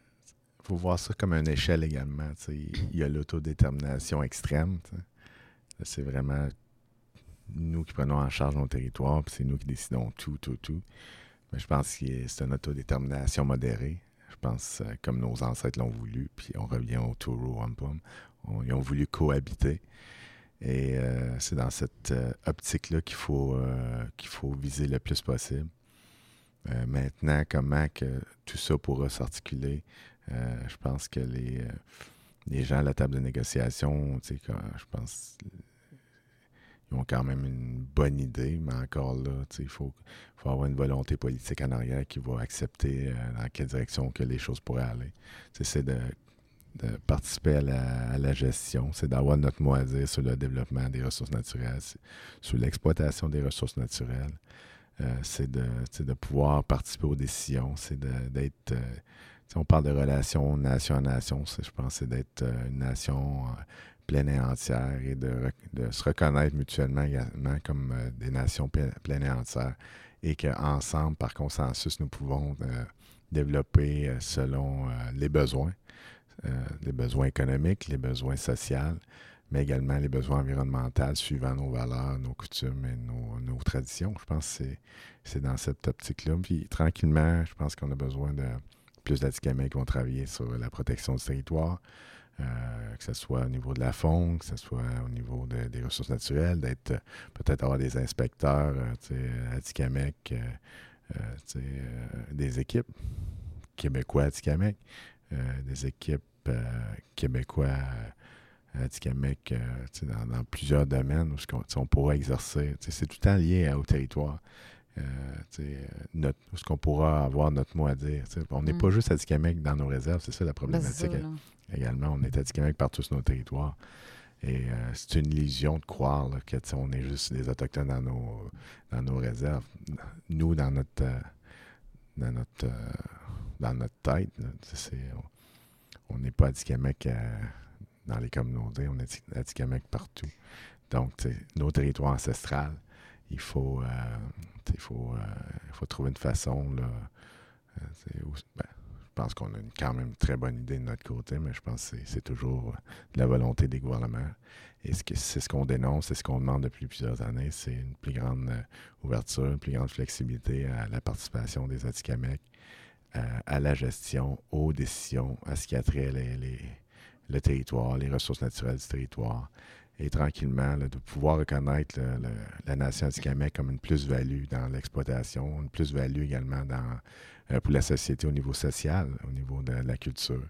faut voir ça comme une échelle également. Il y a l'autodétermination extrême. C'est vraiment nous qui prenons en charge nos territoires, puis c'est nous qui décidons tout, tout, tout. Mais je pense que c'est une autodétermination modérée. Je pense euh, comme nos ancêtres l'ont voulu, puis on revient au Turu Wampum. ils ont voulu cohabiter. Et euh, c'est dans cette euh, optique-là qu'il faut, qu'il faut viser le plus possible. maintenant, comment que tout ça pourra s'articuler, je pense que les, les gens à la table de négociation, je pense ils ont quand même une bonne idée, mais encore là, il faut, faut, avoir une volonté politique en arrière qui va accepter euh, dans quelle direction que les choses pourraient aller. C'est de, participer à la, gestion, c'est d'avoir notre mot à dire sur le développement des ressources naturelles, sur l'exploitation des ressources naturelles. Euh, c'est de, de, pouvoir participer aux décisions, c'est d'être... Euh, on parle de relations nation à nation, je pense c'est d'être une nation pleine et entière et de, se reconnaître mutuellement également comme euh, des nations pleines et entières et qu'ensemble, par consensus, nous pouvons euh, développer euh, selon les besoins, les besoins économiques, les besoins sociaux, mais également les besoins environnementaux suivant nos valeurs, nos coutumes et nos, traditions. Je pense que c'est dans cette optique-là. Puis tranquillement, je pense qu'on a besoin de plus d'Atikamekw qui vont travailler sur la protection du territoire, euh, que ce soit au niveau de la faune, que ce soit au niveau des ressources naturelles, d'être euh, peut-être avoir des inspecteurs euh, à Tikamek, des équipes québécois à Tikamek, des équipes québécois à Tikamek dans, plusieurs domaines où on, pourra exercer. C'est tout le temps lié au territoire. notre, où ce qu'on pourra avoir notre mot à dire. On n'est pas mm. juste à Tikamek dans nos réserves, c'est ça la ben, problématique. Également, on est Atikamekw partout sur nos territoires. Et euh, c'est une illusion de croire qu'on est juste des Autochtones dans nos, dans nos réserves. Nous, dans notre, euh, dans notre, euh, dans notre tête, on n'est pas Atikamekw dans les communautés, on est Atikamekw partout. Donc, nos territoires ancestrales, il faut, il faut, faut trouver une façon là, ben, je pense qu'on a quand même une très bonne idée de notre côté, mais je pense que c'est toujours de la volonté des gouvernements. Et c'est ce qu'on dénonce, c'est ce qu'on demande depuis plusieurs années, c'est une plus grande euh, ouverture, une plus grande flexibilité à la participation des Atikamekw, euh, à, la gestion, aux décisions, à ce qui a trait le territoire, les ressources naturelles du territoire. Et tranquillement, de pouvoir reconnaître la nation Atikamekw comme une plus-value dans l'exploitation, une plus-value également dans euh, pour la société au niveau social, au niveau de la culture,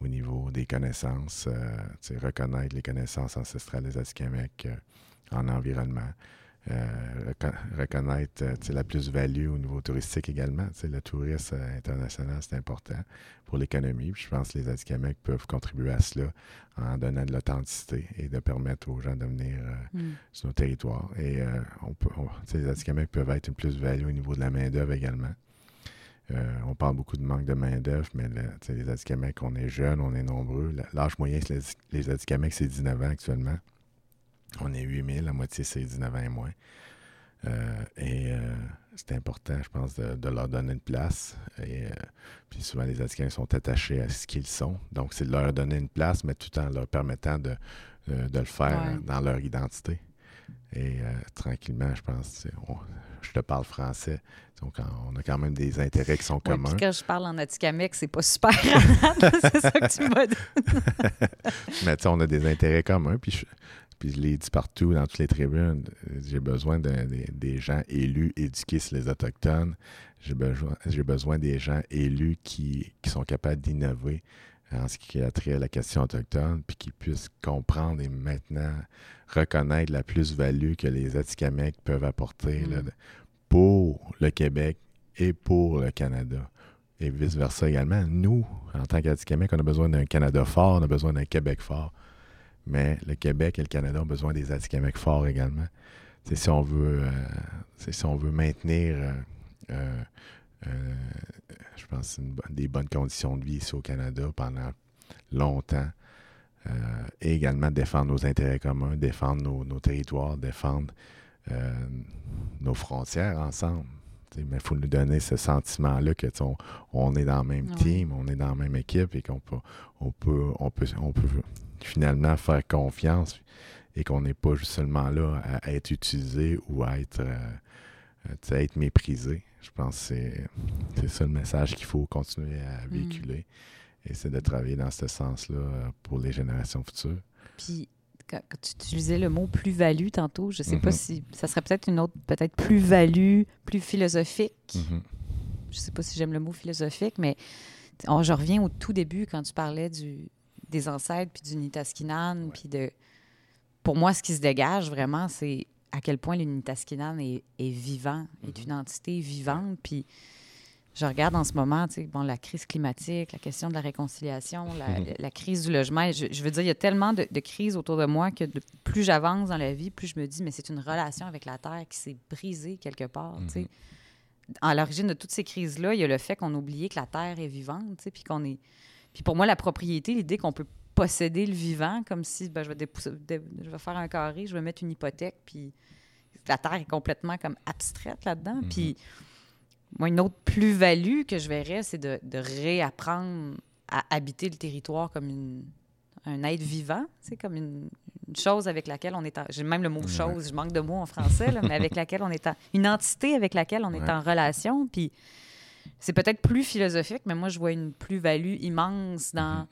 au niveau des connaissances, euh, reconnaître les connaissances ancestrales des Atikamekw euh, en environnement. reconnaître la plus-value au niveau touristique également. le tourisme international, c'est important pour l'économie. Je pense que les Atikamekw peuvent contribuer à cela en donnant de l'authenticité et de permettre aux gens de venir mm. sur nos territoires. Et on peut, les Atikamekw peuvent être une plus-value au niveau de la main-d'œuvre également. Euh, on parle beaucoup de manque de main-d'œuvre, mais les Atikamekw, on est jeunes, on est nombreux. L'âge moyen, les, Atikamekw, c'est 19 ans actuellement. On est 8000, la moitié, c'est 19 ans et moins. Euh, et euh, c'est important, je pense, de, leur donner une place. Et puis souvent, les Atikamekw sont attachés à ce qu'ils sont. Donc, c'est de leur donner une place, mais tout en leur permettant de, le faire dans leur identité. Et tranquillement, je pense, je te parle français. Donc, on a quand même des intérêts qui sont communs. Quand je parle en Atikamekw, c'est pas super c'est ça que tu m'as dit. Mais tu sais, on a des intérêts communs. Puis je, puis je l'ai dit partout, dans toutes les tribunes, j'ai besoin de, des gens élus éduqués sur les Autochtones. J'ai besoin, besoin des gens élus qui, qui sont capables d'innover en ce qui a trait à la question autochtone, puis qu'ils puissent comprendre et maintenant reconnaître la plus-value que les Atikamekw peuvent apporter là, Mm. pour le Québec et pour le Canada. Et vice-versa également. Nous, en tant qu'Atikamekw, on a besoin d'un Canada fort, on a besoin d'un Québec fort. Mais le Québec et le Canada ont besoin des Atikamekw forts également. C'est si on veut, euh, si on veut maintenir, euh, euh, euh, je pense, une des bonnes conditions de vie ici au Canada pendant longtemps. Euh, et également défendre nos intérêts communs, défendre nos, nos territoires, défendre euh, nos frontières ensemble. T'sais, mais il faut nous donner ce sentiment-là que on, on est dans le même Ouais. team, on est dans la même équipe et qu'on peut, on peut, on peut, on peut finalement faire confiance et qu'on n'est pas juste seulement là à être utilisé ou à être, euh, t'sais, à être méprisé. Je pense que c'est, ça le message qu'il faut continuer à véhiculer. Et c'est de travailler dans ce sens-là euh, pour les générations futures. Puis, quand, quand tu utilisais le mot plus-value tantôt, je sais pas Mhm. si ça serait peut-être une autre, peut-être plus-value, plus philosophique. Je sais pas si j'aime le mot philosophique, mais on- je reviens au tout début quand tu parlais du, des ancêtres, puis du Nitaskinan, puis de... Pour moi, ce qui se dégage vraiment, c'est à quel point le Nitaskinan est, est vivant, est Mhm. une entité vivante, puis je regarde en ce moment, tu sais, bon, la crise climatique, la question de la réconciliation, la, Mhm. la crise du logement. Je, je veux dire, il y a tellement de, de crises autour de moi que de- plus j'avance dans la vie, plus je me dis, mais c'est une relation avec la Terre qui s'est brisée quelque part, tu sais. Mhm. À l'origine de toutes ces crises-là, il y a le fait qu'on a oublié que la Terre est vivante, tu sais, puis qu'on est... Puis pour moi, la propriété, l'idée qu'on peut posséder le vivant, comme si ben, je, vais je vais faire un carré, je vais mettre une hypothèque, puis la Terre est complètement comme abstraite là-dedans. Mhm. Puis moi, une autre plus-value que je verrais, c'est de, de réapprendre à habiter le territoire comme une- un être vivant, c'est comme une, une chose avec laquelle on est en... J'ai même le mot chose, je manque de mots en français, là, mais avec laquelle on est en... Une entité avec laquelle on est Ouais. en relation, puis c'est peut-être plus philosophique, mais moi, je vois une plus-value immense dans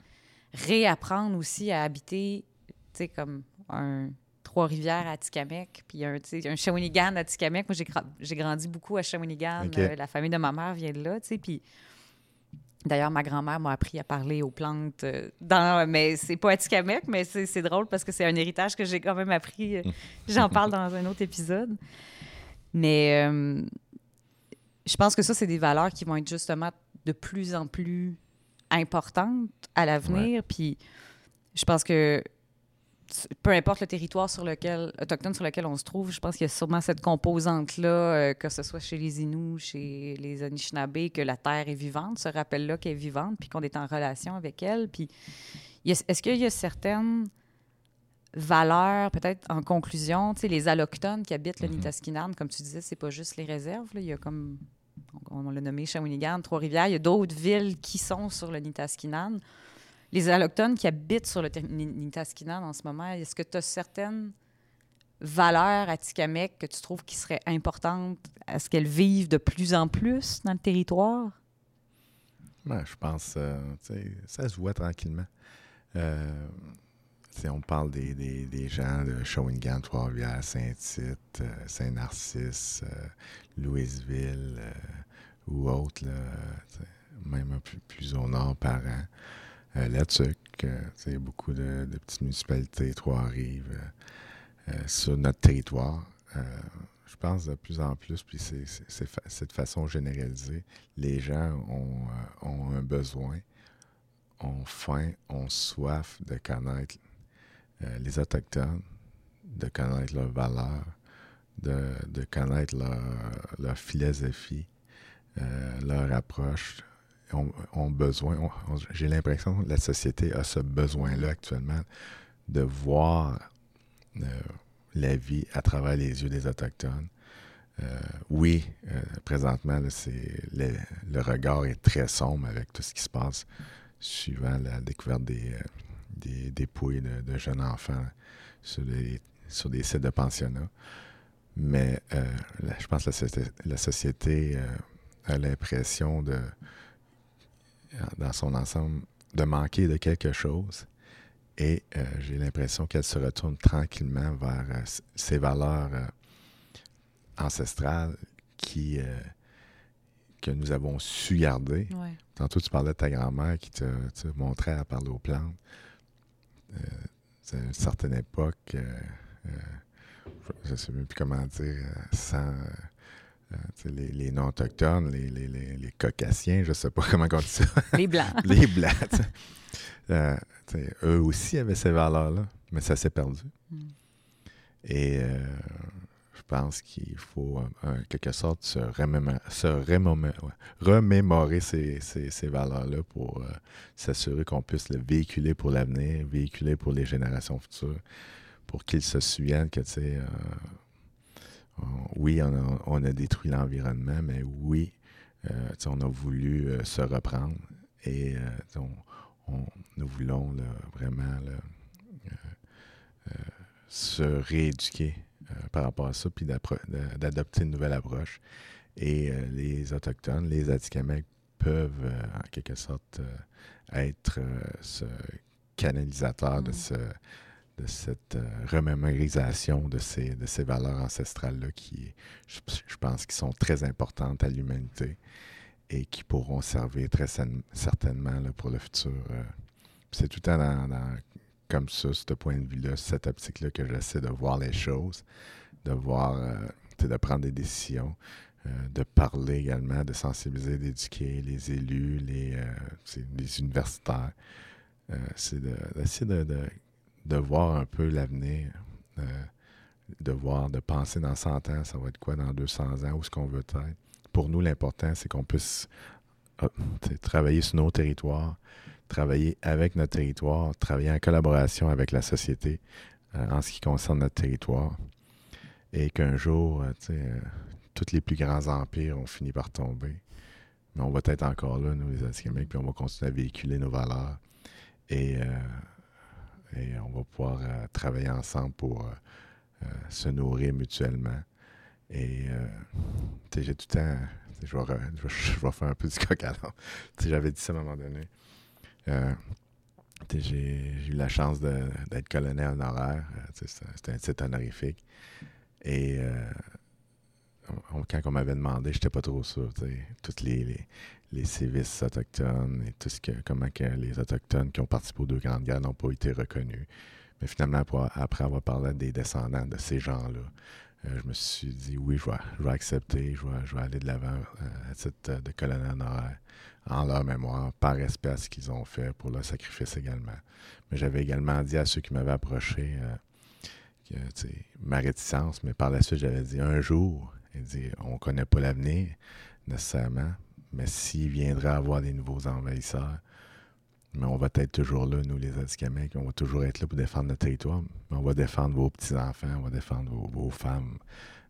réapprendre aussi à habiter, tu sais, comme un Trois-Rivières à Tikamek, puis un, un Shawinigan à Tikamek. Moi, j'ai, gra- j'ai grandi beaucoup à Shawinigan. OK. Euh, la famille de ma mère vient de là, tu sais, puis... D'ailleurs, ma grand-mère m'a appris à parler aux plantes. euh, dans, mais c'est pas à Tikamek, mais c'est, c'est drôle parce que c'est un héritage que j'ai quand même appris. euh, J'en parle dans un autre épisode. Mais je pense que ça, c'est des valeurs qui vont être justement de plus en plus importantes à l'avenir. Puis je pense que peu importe le territoire sur lequel, autochtone sur lequel on se trouve, je pense qu'il y a sûrement cette composante-là, euh, que ce soit chez les Inuits, chez les Anishinaabe, que la Terre est vivante, ce rappel-là qu'elle est vivante, puis qu'on est en relation avec elle. Puis est-ce qu'il y a certaines valeurs, peut-être en conclusion, tu sais, les allochtones qui habitent le Mhm. Nitaskinan, comme tu disais, c'est pas juste les réserves, là, il y a comme, on l'a nommé Shawinigan, Trois-Rivières, il y a d'autres villes qui sont sur le Nitaskinan. Les allochtones qui habitent sur le Nitaskinan en ce moment, est-ce que tu as certaines valeurs à Tikamek que tu trouves qui seraient importantes à ce qu'elles vivent de plus en plus dans le territoire? Ben, je pense, euh, ça se voit tranquillement. Euh, on parle des gens de Shawinigan, Trois-Rivières, Saint-Tite, euh, Saint-Narcisse, euh, Louisville euh, ou autres, là, même peu plus au nord, euh, Là-dessus, euh, tu sais, il y a beaucoup de, petites municipalités, Trois-Rives, euh, euh, sur notre territoire. Euh, je pense de plus en plus, puis c'est de façon généralisée, les gens ont, ont un besoin, ont faim, ont soif de connaître les Autochtones, de connaître leurs valeurs, de, connaître leur, philosophie, leur approche. Ont, besoin, j'ai l'impression que la société a ce besoin-là actuellement de voir euh, la vie à travers les yeux des Autochtones. Euh, oui, euh, présentement, le, regard est très sombre avec tout ce qui se passe suivant la découverte des, euh, dépouilles de, jeunes enfants sur des, sites de pensionnats. Mais euh, je pense que la, société- euh, a l'impression de, dans son ensemble, de manquer de quelque chose. Et euh, j'ai l'impression qu'elle se retourne tranquillement vers euh, ces valeurs euh, ancestrales qui, que nous avons su garder. Ouais. Tantôt, tu parlais de ta grand-mère qui te, te montrait à parler aux plantes. C'est à une certaine époque, je ne sais même plus comment dire, sans euh, euh, tu sais, les, les non-autochtones, les, les, les, les caucasiens, je ne sais pas comment on dit ça, Les blancs. les blancs. Euh, eux aussi avaient ces valeurs-là, mais ça s'est perdu. Mm. Et euh, je pense qu'il faut, euh, en quelque sorte, se, remémo- se remémo- ouais, remémorer ces, ces- ces valeurs-là pour euh, s'assurer qu'on puisse le véhiculer pour l'avenir, véhiculer pour les générations futures, pour qu'ils se souviennent que, tu sais, euh, oui, on a, on a détruit l'environnement, mais oui, euh, on a voulu euh, se reprendre et euh, on, on- nous voulons là, vraiment là, euh, euh, se rééduquer euh, par rapport à ça, puis d'adopter une nouvelle approche. Et euh, les Autochtones, les Atikamekw peuvent, euh, en quelque sorte, euh, être euh, ce canalisateur de, Mm. ce, de cette euh, remémorisation de ces, de ces valeurs ancestrales-là qui, je, pense, qui sont très importantes à l'humanité et qui pourront servir très certainement là, pour le futur. euh. C'est tout le temps comme ça, ce point de vue-là, cette optique-là que j'essaie de voir les choses, de voir, euh, de prendre des décisions, euh, de parler également, de sensibiliser, d'éduquer les élus, les, les universitaires. C'est de- d'essayer de, de, voir un peu l'avenir, euh, de voir, de penser dans 100 ans, ça va être quoi dans 200 ans, où est-ce qu'on veut être. Pour nous, l'important, c'est qu'on puisse euh, travailler sur nos territoires, travailler avec notre territoire, travailler en collaboration avec la société euh, en ce qui concerne notre territoire. Et qu'un jour, tous les plus grands empires ont fini par tomber. Mais on va être encore là, nous, les Atikamekw, puis on va continuer à véhiculer nos valeurs. Et, et on va pouvoir euh, travailler ensemble pour euh, euh, se nourrir mutuellement. Et j'ai tout le temps. Je vais, je, vais, faire un peu du coq à J'avais dit ça à un moment donné. J'ai eu la chance d'être colonel honoraire. C'était un titre honorifique. Et quand on m'avait demandé, j'étais pas trop sûr. Toutes les, les sévices autochtones et tout ce que, comment que les Autochtones qui ont participé aux deux grandes guerres n'ont pas été reconnus. Mais finalement, après avoir parlé des descendants de ces gens-là, euh, je me suis dit oui, je vais, accepter, je vais, aller de l'avant euh, à titre de colonel honoraire en leur mémoire, par respect à ce qu'ils ont fait pour leur sacrifice également. Mais j'avais également dit à ceux qui m'avaient approché euh, que, ma réticence, mais par la suite, j'avais dit un jour, on ne connaît pas l'avenir nécessairement, mais s'il viendra avoir des nouveaux envahisseurs, mais on va être toujours là, nous les Atikamekw, on va toujours être là pour défendre notre territoire, mais on va défendre vos petits-enfants, on va défendre vos, vos femmes,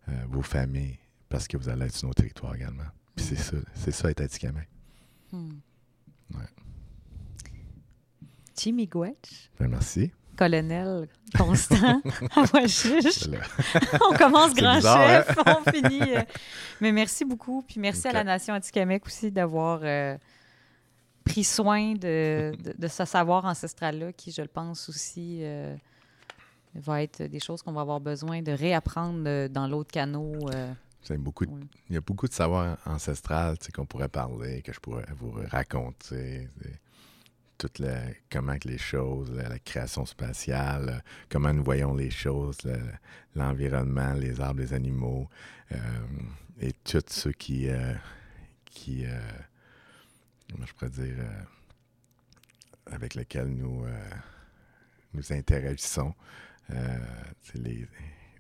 euh, vos familles, parce que vous allez être sur nos territoires également. Puis c'est ça, c'est ça être Atikamekw. Hmm. Ouais. Jimmy Gwetch, Ben, merci. Colonel Constant, on commence grand bizarre, chef, on finit. euh. Mais merci beaucoup. Puis merci à la Nation Atikamekw aussi d'avoir euh, pris soin de, de, de ce savoir ancestral-là, qui, je le pense aussi, euh, va être des choses qu'on va avoir besoin de réapprendre dans l'autre canot. C'est beaucoup de- Oui. Il y a beaucoup de savoir ancestral qu'on pourrait parler, que je pourrais vous raconter. Toute la, comment que les choses, la, création spatiale, euh, comment nous voyons les choses, le- l'environnement, les arbres, les animaux, euh, et tout ce qui, euh, qui je pourrais dire, avec lequel nous, nous interagissons, les,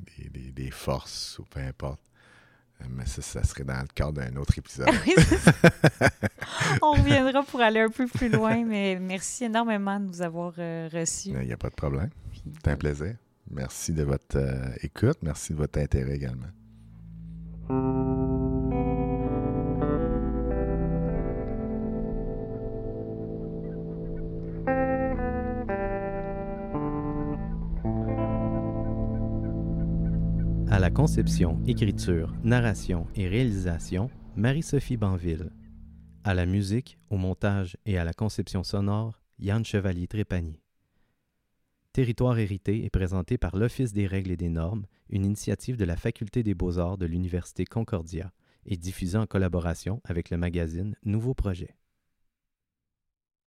des, des- des forces ou peu importe. Euh, Mais ça, ça serait dans le cadre d'un autre épisode. Oui, c'est ça. on reviendra pour aller un peu plus loin, mais merci énormément de nous avoir euh, reçus. Il n'y a pas de problème. C'est un plaisir. Merci de votre euh, écoute. Merci de votre intérêt également. Conception, écriture, narration et réalisation, Marie-Sophie Banville. À la musique, au montage et à la conception sonore, Yann Chevalier-Trépanier. Territoire hérité est présenté par l'Office des règles et des normes, une initiative de la Faculté des beaux-arts de l'Université Concordia et diffusé en collaboration avec le magazine Nouveau Projet.